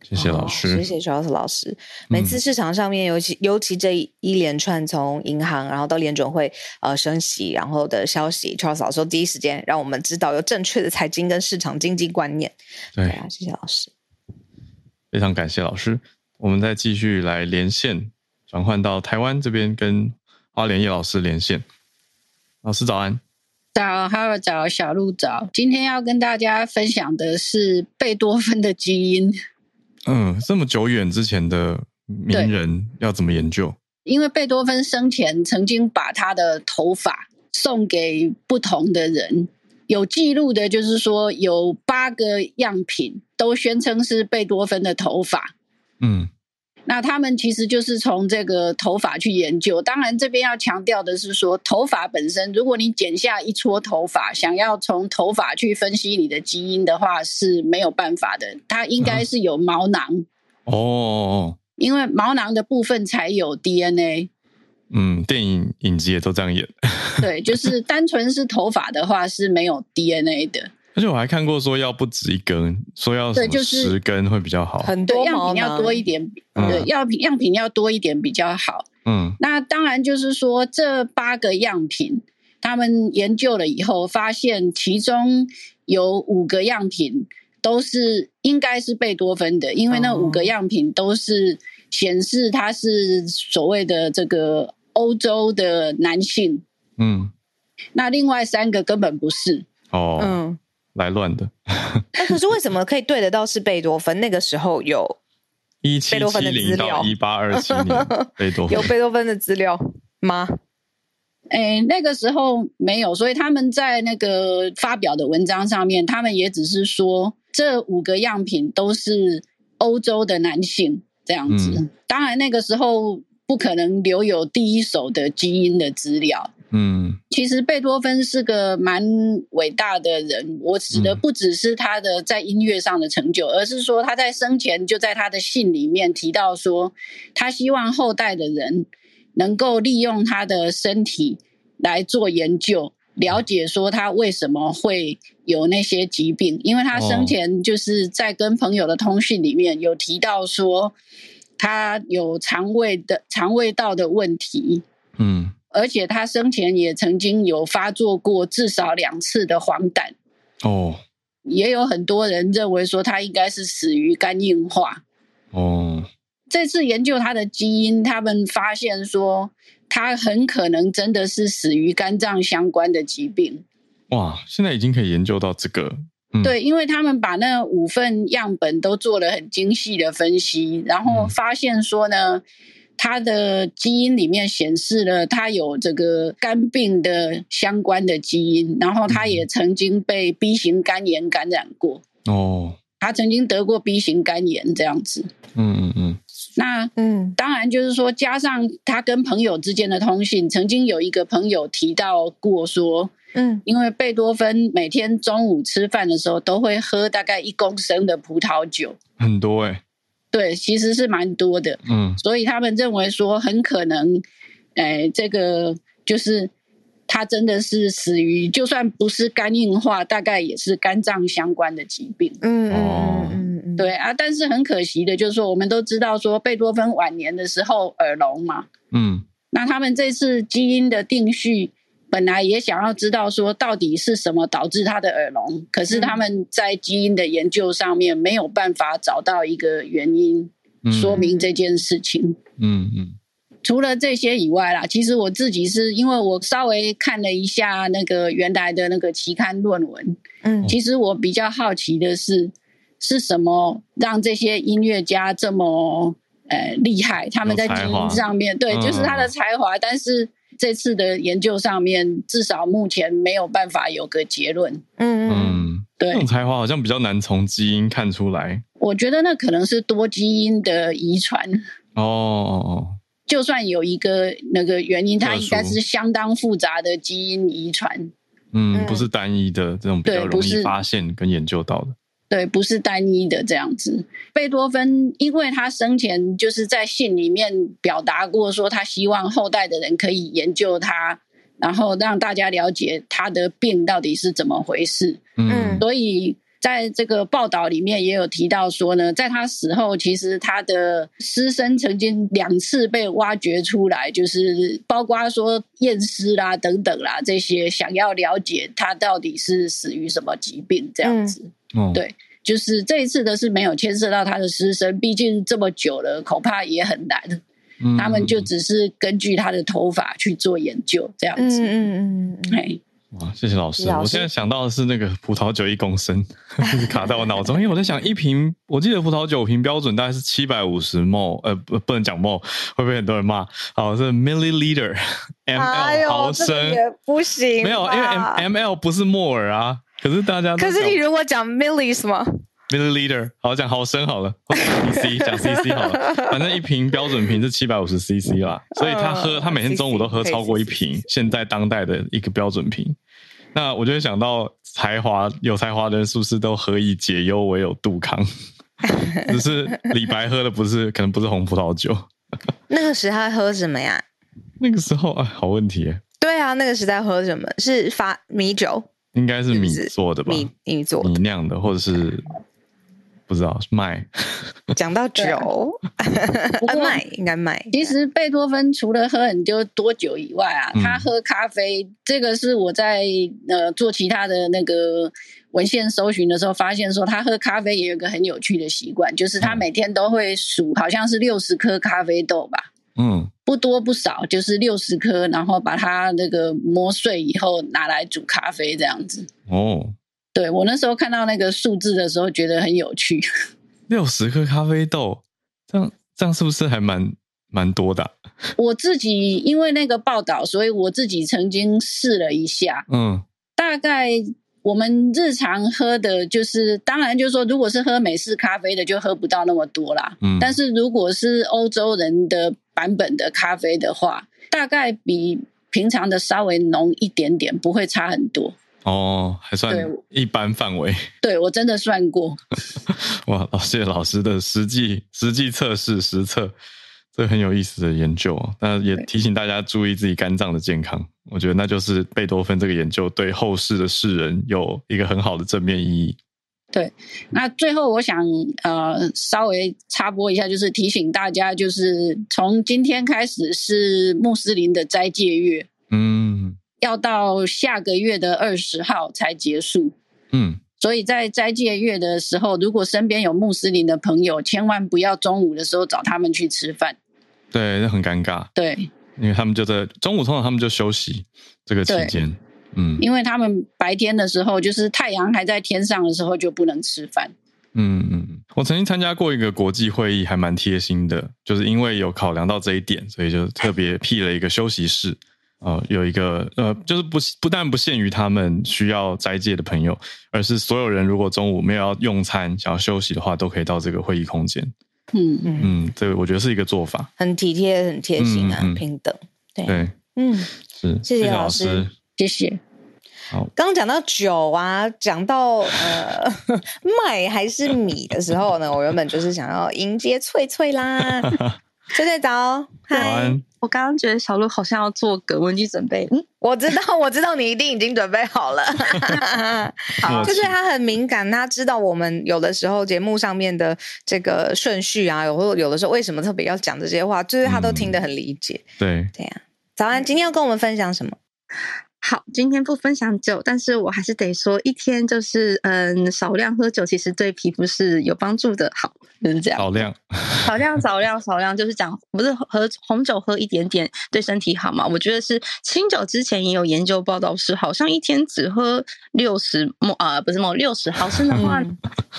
Speaker 1: 谢谢老师，
Speaker 2: 哦、谢谢 Charles 老师。每次市场上面，尤其尤其这一连串从银行然后到联准会呃升息然后的消息，Charles 老师第一时间让我们知道有正确的财经跟市场经济观念。对，对啊，谢谢老师。
Speaker 1: 非常感谢老师，我们再继续来连线，转换到台湾这边跟花莲叶老师连线。老师早安，
Speaker 4: 早，Hello，早，小鹿早。今天要跟大家分享的是贝多芬的基因。
Speaker 1: 嗯，这么久远之前的名人要怎么研究？
Speaker 4: 因为贝多芬生前曾经把他的头发送给不同的人。有记录的，就是说有八个样品都宣称是贝多芬的头发。嗯，那他们其实就是从这个头发去研究。当然，这边要强调的是说，头发本身，如果你剪下一撮头发，想要从头发去分析你的基因的话，是没有办法的。它应该 是有毛囊。哦，因为毛囊的部分才有 DNA。
Speaker 1: 嗯，电影影集也都这样演。
Speaker 4: 对，就是单纯是头发的话是没有 DNA 的。
Speaker 1: 而且我还看过说要不止一根，说要对，就是十根会比较好。
Speaker 4: 很多样品要多一点，嗯、对，样品样品要多一点比较好。嗯，那当然就是说这八个样品，他们研究了以后，发现其中有五个样品都是应该是贝多芬的，因为那五个样品都是显示它是所谓的这个。欧洲的男性，嗯，那另外三个根本不是
Speaker 1: 哦，嗯，来乱的。
Speaker 2: 哎可是为什么可以对得到是贝多芬？那个时候有
Speaker 1: 一七七零到一八二七年，贝多芬
Speaker 2: 有贝多芬的资料吗？
Speaker 4: 哎，那个时候没有，所以他们在那个发表的文章上面，他们也只是说这五个样品都是欧洲的男性这样子。嗯、当然，那个时候不可能留有第一手的基因的资料。嗯，其实贝多芬是个蛮伟大的人。我指的不只是他的在音乐上的成就，嗯、而是说他在生前就在他的信里面提到说，他希望后代的人能够利用他的身体来做研究，了解说他为什么会有那些疾病。因为他生前就是在跟朋友的通讯里面有提到说，他有肠胃的肠胃道的问题。嗯。而且他生前也曾经有发作过至少两次的黄疸哦，也有很多人认为说他应该是死于肝硬化哦。这次研究他的基因，他们发现说他很可能真的是死于肝脏相关的疾病。
Speaker 1: 哇，现在已经可以研究到这个，
Speaker 4: 嗯、对，因为他们把那五份样本都做了很精细的分析，然后发现说呢。嗯他的基因里面显示了他有这个肝病的相关的基因，然后他也曾经被 B 型肝炎感染过。哦，他曾经得过 B 型肝炎这样子。嗯嗯嗯。那嗯，当然就是说，加上他跟朋友之间的通信，曾经有一个朋友提到过说，嗯，因为贝多芬每天中午吃饭的时候都会喝大概一公升的葡萄酒，
Speaker 1: 很多哎、欸。
Speaker 4: 对，其实是蛮多的，嗯，所以他们认为说很可能，哎，这个就是他真的是死于，就算不是肝硬化，大概也是肝脏相关的疾病，嗯嗯嗯嗯，对啊，但是很可惜的就是说，我们都知道说贝多芬晚年的时候耳聋嘛，嗯，那他们这次基因的定序。本来也想要知道说到底是什么导致他的耳聋，可是他们在基因的研究上面没有办法找到一个原因说明这件事情。嗯嗯。除了这些以外啦，其实我自己是因为我稍微看了一下那个原来的那个期刊论文，嗯，其实我比较好奇的是是什么让这些音乐家这么呃厉害？他们在基因上面对，就是他的才华，但是。这次的研究上面，至少目前没有办法有个结论。嗯
Speaker 1: 嗯，对，这种才华好像比较难从基因看出来。
Speaker 4: 我觉得那可能是多基因的遗传。哦，就算有一个那个原因，它应该是相当复杂的基因遗传。
Speaker 1: 嗯，不是单一的这种比较容易发现跟研究到的。
Speaker 4: 对，不是单一的这样子。贝多芬，因为他生前就是在信里面表达过，说他希望后代的人可以研究他，然后让大家了解他的病到底是怎么回事。嗯，所以在这个报道里面也有提到说呢，在他死后，其实他的尸身曾经两次被挖掘出来，就是包括说验尸啦等等啦这些，想要了解他到底是死于什么疾病这样子。嗯哦、对，就是这一次的是没有牵涉到他的师生，毕竟这么久了，恐怕也很难。嗯、他们就只是根据他的头发去做研究，这样子。嗯嗯嗯。哎，
Speaker 1: 哇，谢谢老师。老师我现在想到的是那个葡萄酒一公升，卡在我脑中，因为我在想一瓶，我记得葡萄酒瓶标准大概是七百五十 ml，呃，不，不能讲 ml，会不会很多人骂？好，是 milliliter，ml 毫升、哎、也
Speaker 2: 不行，
Speaker 1: 没有，因为 m ml 不是摩尔啊。可是大家，
Speaker 2: 可是你如果讲 milli 什么
Speaker 1: milliliter，好讲毫升好了，或者 cc 讲 cc 好了，反正一瓶标准瓶是七百五十 cc 啦，所以他喝他每天中午都喝超过一瓶，现在当代的一个标准瓶。那我就会想到才华有才华的人是不是都何以解忧唯有杜康？只是李白喝的不是，可能不是红葡萄酒。
Speaker 2: 那个时候喝什么呀？
Speaker 1: 那个时候啊，好问题。对
Speaker 2: 啊，那个时代喝什么？是发米酒。
Speaker 1: 应该是米做的吧，
Speaker 2: 米米做的，
Speaker 1: 米酿的，或者是不知道是麦。
Speaker 2: 讲到酒，麦应该麦。
Speaker 4: 其实贝多芬除了喝很多多酒以外啊，嗯、他喝咖啡，这个是我在呃做其他的那个文献搜寻的时候发现，说他喝咖啡也有个很有趣的习惯，就是他每天都会数，好像是六十颗咖啡豆吧。嗯，不多不少，就是六十颗，然后把它那个磨碎以后拿来煮咖啡这样子。哦，对，我那时候看到那个数字的时候，觉得很有趣。
Speaker 1: 六十颗咖啡豆，这样这样是不是还蛮蛮多的。
Speaker 4: 我自己因为那个报道，所以我自己曾经试了一下。嗯，大概我们日常喝的就是，当然就是说，如果是喝美式咖啡的，就喝不到那么多啦。嗯，但是如果是欧洲人的版本的咖啡的话，大概比平常的稍微浓一点点，不会差很多。
Speaker 1: 哦，还算一般范围。
Speaker 4: 对，我真的算过。
Speaker 1: 哇，谢谢老师的实际实际测试实测。这很有意思的研究，那也提醒大家注意自己肝脏的健康。我觉得那就是贝多芬这个研究对后世的世人有一个很好的正面意义。
Speaker 4: 对，那最后我想呃稍微插播一下，就是提醒大家，就是从今天开始是穆斯林的斋戒月，嗯，要到下个月的二十号才结束，嗯。所以在斋戒月的时候，如果身边有穆斯林的朋友，千万不要中午的时候找他们去吃饭。
Speaker 1: 对，那很尴尬。
Speaker 4: 对，
Speaker 1: 因为他们就在中午，通常他们就休息这个期间。嗯，
Speaker 4: 因为他们白天的时候，就是太阳还在天上的时候，就不能吃饭。
Speaker 1: 嗯嗯，我曾经参加过一个国际会议，还蛮贴心的，就是因为有考量到这一点，所以就特别辟了一个休息室。呃，有一个呃，就是不不但不限于他们需要斋戒的朋友，而是所有人如果中午没有要用餐，想要休息的话，都可以到这个会议空间。嗯。嗯嗯，这个我觉得是一个做法，
Speaker 2: 很体贴，很贴心啊，嗯嗯、平等。对。
Speaker 1: 对，嗯，是，谢谢老师，
Speaker 4: 谢谢。
Speaker 1: 好，
Speaker 2: 刚刚讲到酒啊，讲到呃麦还是米的时候呢，我原本就是想要迎接翠翠啦。翠翠早，嗨！
Speaker 5: 我刚刚觉得小鹿好像要做梗，我已经准备。嗯，
Speaker 2: 我知道，我知道你一定已经准备好了。好，就是他很敏感，他知道我们有的时候节目上面的这个顺序啊，有有的时候为什么特别要讲这些话，就是他都听得很理解。
Speaker 1: 嗯、对，
Speaker 2: 对呀。早安，今天要跟我们分享什么？
Speaker 5: 好，今天不分享酒，但是我还是得说，一天就是嗯，少量喝酒，其实对皮肤是有帮助的。好，就是这样。
Speaker 1: 少量，
Speaker 5: 少量，少量，少量，就是讲不是喝红酒喝一点点对身体好吗？我觉得是清酒之前也有研究报道是，好像一天只喝六十沫啊，不是沫六十毫升的话，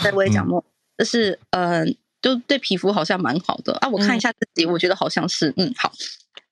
Speaker 5: 对，我也讲沫，就是嗯，就对皮肤好像蛮好的啊。我看一下自己，我觉得好像是嗯，好。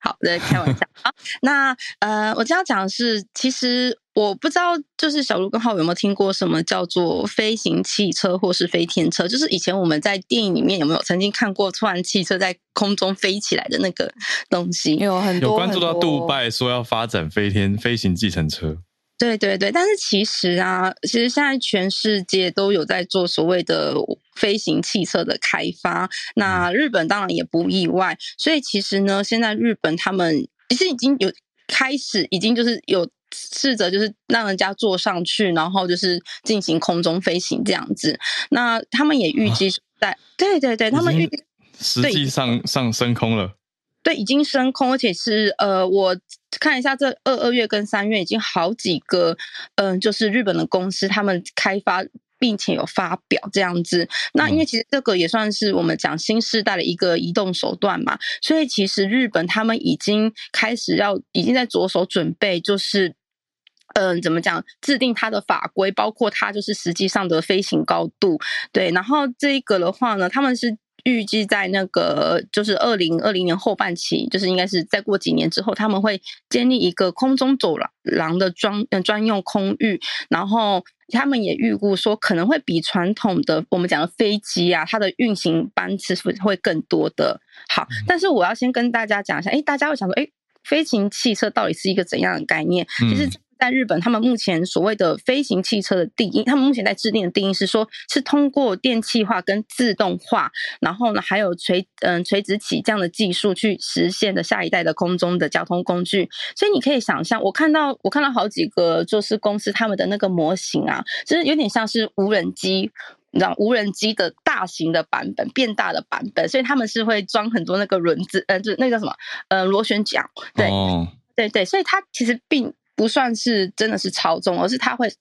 Speaker 5: 好，那开玩笑 啊。那呃，我这样讲的是，其实我不知道，就是小卢跟浩有没有听过什么叫做飞行汽车或是飞天车？就是以前我们在电影里面有没有曾经看过突然汽车在空中飞起来的那个东西？
Speaker 2: 有很多，
Speaker 1: 有关注到杜拜说要发展飞天飞行计程车。
Speaker 5: 对对对，但是其实啊，其实现在全世界都有在做所谓的飞行汽车的开发，那日本当然也不意外。所以其实呢，现在日本他们其实已经有开始，已经就是有试着就是让人家坐上去，然后就是进行空中飞行这样子。那他们也预计在，对对对，他们预计
Speaker 1: 实际上上升空了。
Speaker 5: 对，已经升空，而且是呃，我看一下这二二月跟三月已经好几个，嗯、呃，就是日本的公司他们开发并且有发表这样子。那因为其实这个也算是我们讲新时代的一个移动手段嘛，所以其实日本他们已经开始要已经在着手准备，就是嗯、呃，怎么讲，制定它的法规，包括它就是实际上的飞行高度。对，然后这个的话呢，他们是。预计在那个就是二零二零年后半期，就是应该是再过几年之后，他们会建立一个空中走廊的专专用空域，然后他们也预估说可能会比传统的我们讲的飞机啊，它的运行班次会更多的。好，但是我要先跟大家讲一下，哎，大家会想说，哎，飞行汽车到底是一个怎样的概念？其实。在日本，他们目前所谓的飞行汽车的定义，他们目前在制定的定义是说，是通过电气化跟自动化，然后呢，还有垂嗯垂直起降的技术去实现的下一代的空中的交通工具。所以你可以想象，我看到我看到好几个就是公司他们的那个模型啊，就是有点像是无人机，你知道无人机的大型的版本，变大的版本，所以他们是会装很多那个轮子，呃，就那个什么，呃，螺旋桨，对，哦、对对，所以它其实并。不算是真的是超重，而是它会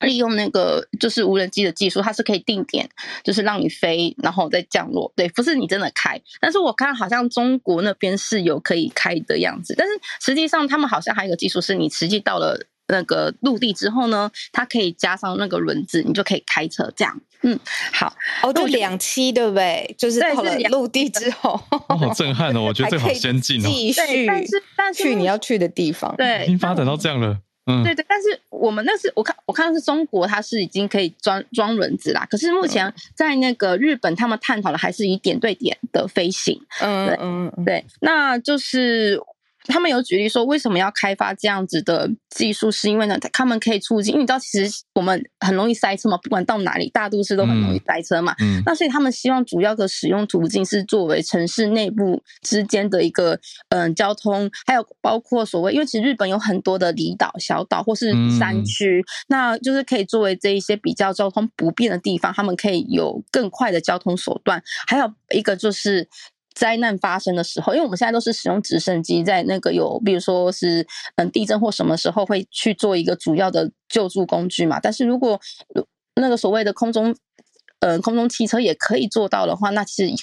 Speaker 5: 利用那个就是无人机的技术，它是可以定点，就是让你飞，然后再降落。对，不是你真的开。但是我看好像中国那边是有可以开的样子，但是实际上他们好像还有一个技术，是你实际到了那个陆地之后呢，它可以加上那个轮子，你就可以开车这样。嗯，好，
Speaker 2: 哦，就两期对不对？就是到了陆地之后，
Speaker 1: 好震撼哦！我觉得这好先进哦，
Speaker 2: 继续，
Speaker 5: 但是但是
Speaker 2: 去你要去的地方，
Speaker 5: 对，
Speaker 1: 已经发展到这样了。嗯，
Speaker 5: 对对，但是我们那是我看我看的是中国，它是已经可以装装轮子啦。可是目前在那个日本，他们探讨的还是以点对点的飞行。嗯嗯嗯，对，那就是。他们有举例说，为什么要开发这样子的技术？是因为呢，他们可以促进，因为你知道，其实我们很容易塞车嘛，不管到哪里，大都市都很容易塞车嘛。嗯，那所以他们希望主要的使用途径是作为城市内部之间的一个嗯、呃、交通，还有包括所谓，因为其实日本有很多的离岛、小岛或是山区，嗯、那就是可以作为这一些比较交通不便的地方，他们可以有更快的交通手段。还有一个就是。灾难发生的时候，因为我们现在都是使用直升机，在那个有，比如说是嗯地震或什么时候会去做一个主要的救助工具嘛。但是如果那个所谓的空中呃空中汽车也可以做到的话，那其实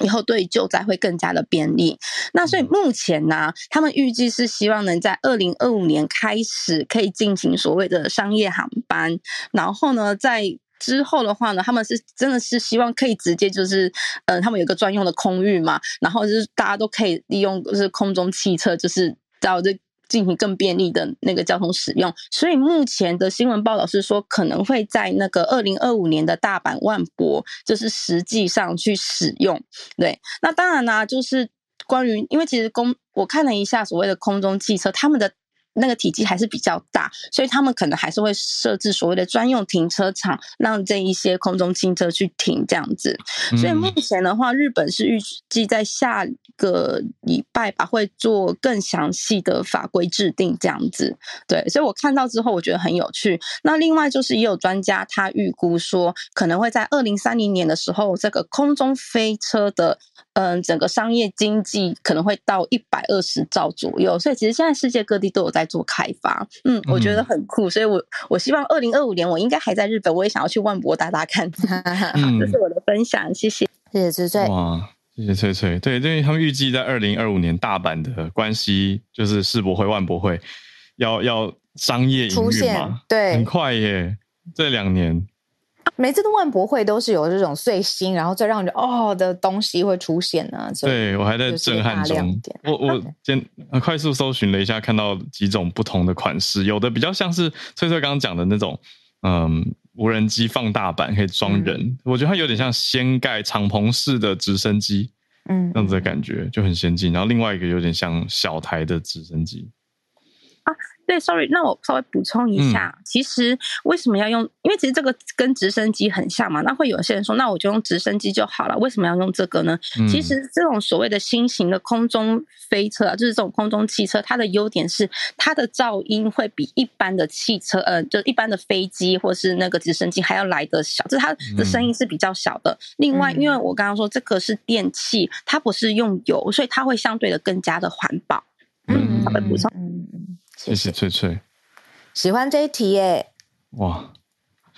Speaker 5: 以后对救灾会更加的便利。那所以目前呢，他们预计是希望能在二零二五年开始可以进行所谓的商业航班，然后呢在。之后的话呢，他们是真的是希望可以直接就是，呃，他们有个专用的空域嘛，然后就是大家都可以利用就是空中汽车，就是到这进行更便利的那个交通使用。所以目前的新闻报道是说，可能会在那个二零二五年的大阪万博，就是实际上去使用。对，那当然呢、就是关于因为其实空我看了一下所谓的空中汽车，他们的。那个体积还是比较大，所以他们可能还是会设置所谓的专用停车场，让这一些空中轻车去停这样子。所以目前的话，日本是预计在下个礼拜吧，会做更详细的法规制定这样子。对，所以我看到之后，我觉得很有趣。那另外就是也有专家他预估说，可能会在二零三零年的时候，这个空中飞车的。嗯，整个商业经济可能会到一百二十兆左右，所以其实现在世界各地都有在做开发。嗯，我觉得很酷，所以我我希望二零二五年我应该还在日本，我也想要去万博打打看。嗯，这是我的分享，谢谢，
Speaker 2: 谢谢翠翠。
Speaker 1: 哇，谢谢翠翠。对，因为他们预计在二零二五年大阪的关系就是世博会、万博会要要商业营运嘛，
Speaker 2: 对，
Speaker 1: 很快耶，这两年。
Speaker 2: 每次的万博会都是有这种最新，然后最让人哦的东西会出现呢、啊。
Speaker 1: 对，我还在震撼中。我我先快速搜寻了一下，看到几种不同的款式，有的比较像是翠翠刚刚讲的那种，嗯，无人机放大版可以装人。嗯、我觉得它有点像掀盖敞篷式的直升机，嗯，这样子的感觉就很先进。然后另外一个有点像小台的直升机。
Speaker 5: 对，sorry，那我稍微补充一下，嗯、其实为什么要用？因为其实这个跟直升机很像嘛。那会有些人说，那我就用直升机就好了，为什么要用这个呢？嗯、其实这种所谓的新型的空中飞车啊，就是这种空中汽车，它的优点是它的噪音会比一般的汽车，呃，就一般的飞机或是那个直升机还要来得小，就是它的声音是比较小的。嗯、另外，因为我刚刚说这个是电器，它不是用油，所以它会相对的更加的环保。嗯，稍微补充。嗯
Speaker 1: 谢谢翠翠，
Speaker 2: 喜欢这一题耶！
Speaker 1: 哇，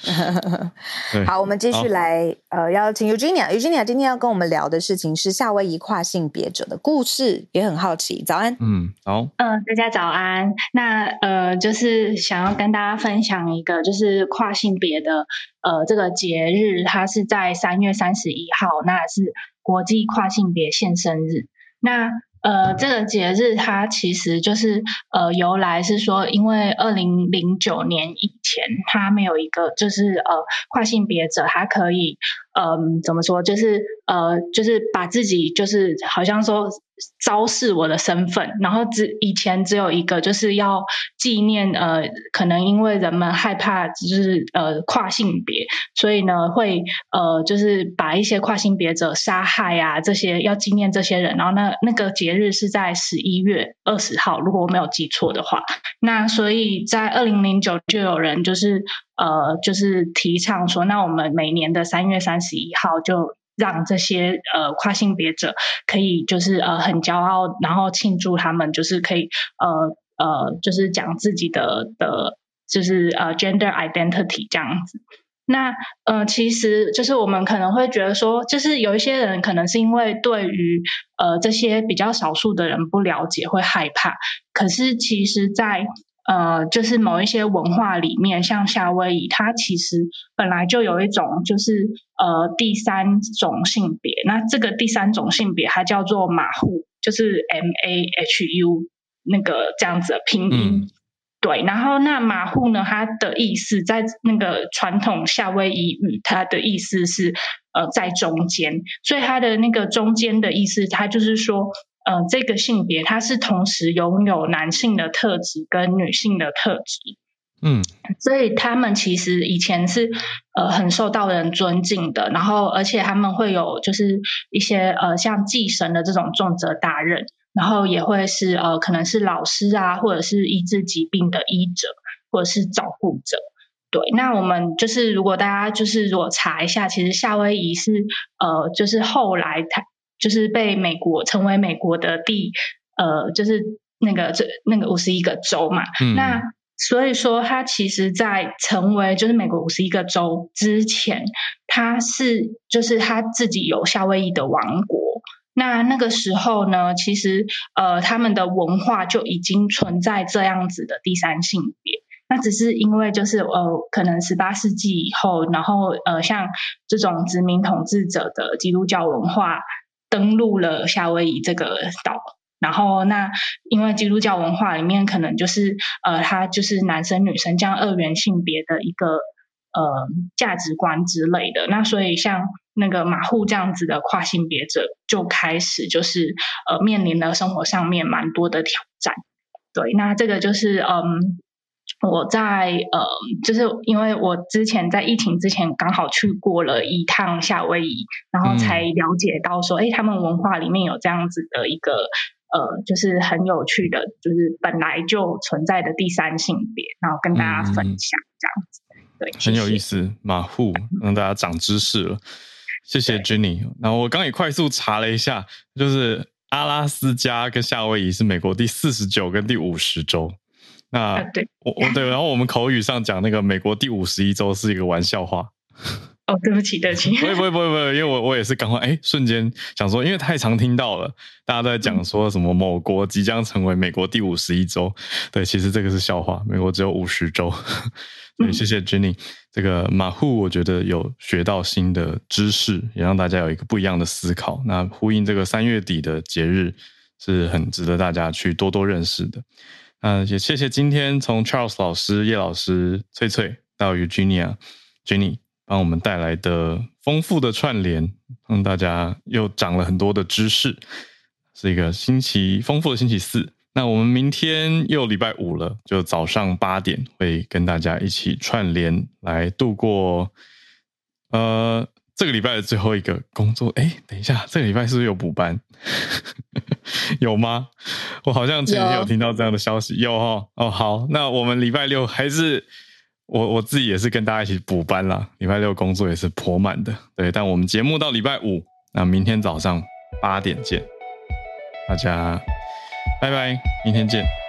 Speaker 2: 好，我们继续来，呃，邀请 Eugenia。Eugenia 今天要跟我们聊的事情是夏威夷跨性别者的故事，也很好奇。早安，
Speaker 1: 嗯，好，
Speaker 6: 嗯、呃，大家早安。那呃，就是想要跟大家分享一个，就是跨性别的呃这个节日，它是在三月三十一号，那是国际跨性别现生日。那呃，这个节日它其实就是呃由来是说，因为二零零九年以前，它没有一个就是呃跨性别者，他可以嗯、怎么说，就是呃就是把自己就是好像说。昭示我的身份，然后只以前只有一个，就是要纪念呃，可能因为人们害怕就是呃跨性别，所以呢会呃就是把一些跨性别者杀害啊，这些要纪念这些人，然后那那个节日是在十一月二十号，如果我没有记错的话，那所以在二零零九就有人就是呃就是提倡说，那我们每年的三月三十一号就。让这些呃跨性别者可以就是呃很骄傲，然后庆祝他们就是可以呃呃就是讲自己的的，就是呃 gender identity 这样子。那呃其实就是我们可能会觉得说，就是有一些人可能是因为对于呃这些比较少数的人不了解会害怕，可是其实在呃，就是某一些文化里面，像夏威夷，它其实本来就有一种就是呃第三种性别，那这个第三种性别它叫做马户，就是 M A H U 那个这样子的拼音。嗯对，然后那马户呢？它的意思在那个传统夏威夷语，它的意思是呃在中间，所以它的那个中间的意思，它就是说呃这个性别它是同时拥有男性的特质跟女性的特质，嗯，所以他们其实以前是呃很受到人尊敬的，然后而且他们会有就是一些呃像祭神的这种重责大任。然后也会是呃，可能是老师啊，或者是医治疾病的医者，或者是照顾者。对，那我们就是如果大家就是如果查一下，其实夏威夷是呃，就是后来它就是被美国成为美国的第呃，就是那个这那个五十一个州嘛。嗯。那所以说，它其实，在成为就是美国五十一个州之前，它是就是它自己有夏威夷的王国。那那个时候呢，其实呃，他们的文化就已经存在这样子的第三性别。那只是因为就是呃，可能十八世纪以后，然后呃，像这种殖民统治者的基督教文化登陆了夏威夷这个岛，然后那因为基督教文化里面可能就是呃，他就是男生女生这样二元性别的一个呃价值观之类的。那所以像。那个马户这样子的跨性别者就开始就是呃面临了生活上面蛮多的挑战，对，那这个就是嗯我在呃就是因为我之前在疫情之前刚好去过了一趟夏威夷，然后才了解到说，哎、嗯，他们文化里面有这样子的一个呃就是很有趣的，就是本来就存在的第三性别，然后跟大家分享这样子，嗯、对，
Speaker 1: 很有意思，马虎让大家长知识了。谢谢 Jenny。然后我刚也快速查了一下，就是阿拉斯加跟夏威夷是美国第四十九跟第五十州。那对我我对，然后我们口语上讲那个美国第五十一州是一个玩笑话。
Speaker 6: 哦，对不起，对不起。
Speaker 1: 不会不会不会不会，因为我我也是刚刚哎，瞬间想说，因为太常听到了，大家都在讲说什么某国即将成为美国第五十一州。对，其实这个是笑话，美国只有五十州。对，谢谢 Jenny。这个马户，我觉得有学到新的知识，也让大家有一个不一样的思考。那呼应这个三月底的节日，是很值得大家去多多认识的。那也谢谢今天从 Charles 老师、叶老师、翠翠到 Eugenia、Jenny 帮我们带来的丰富的串联，让大家又长了很多的知识，是一个星期丰富的星期四。那我们明天又礼拜五了，就早上八点会跟大家一起串联来度过，呃，这个礼拜的最后一个工作。哎，等一下，这个礼拜是不是有补班？有吗？我好像今天有听到这样的消息，有哦。哦，好，那我们礼拜六还是我我自己也是跟大家一起补班啦。礼拜六工作也是颇满的，对。但我们节目到礼拜五，那明天早上八点见，大家。拜拜，明天见。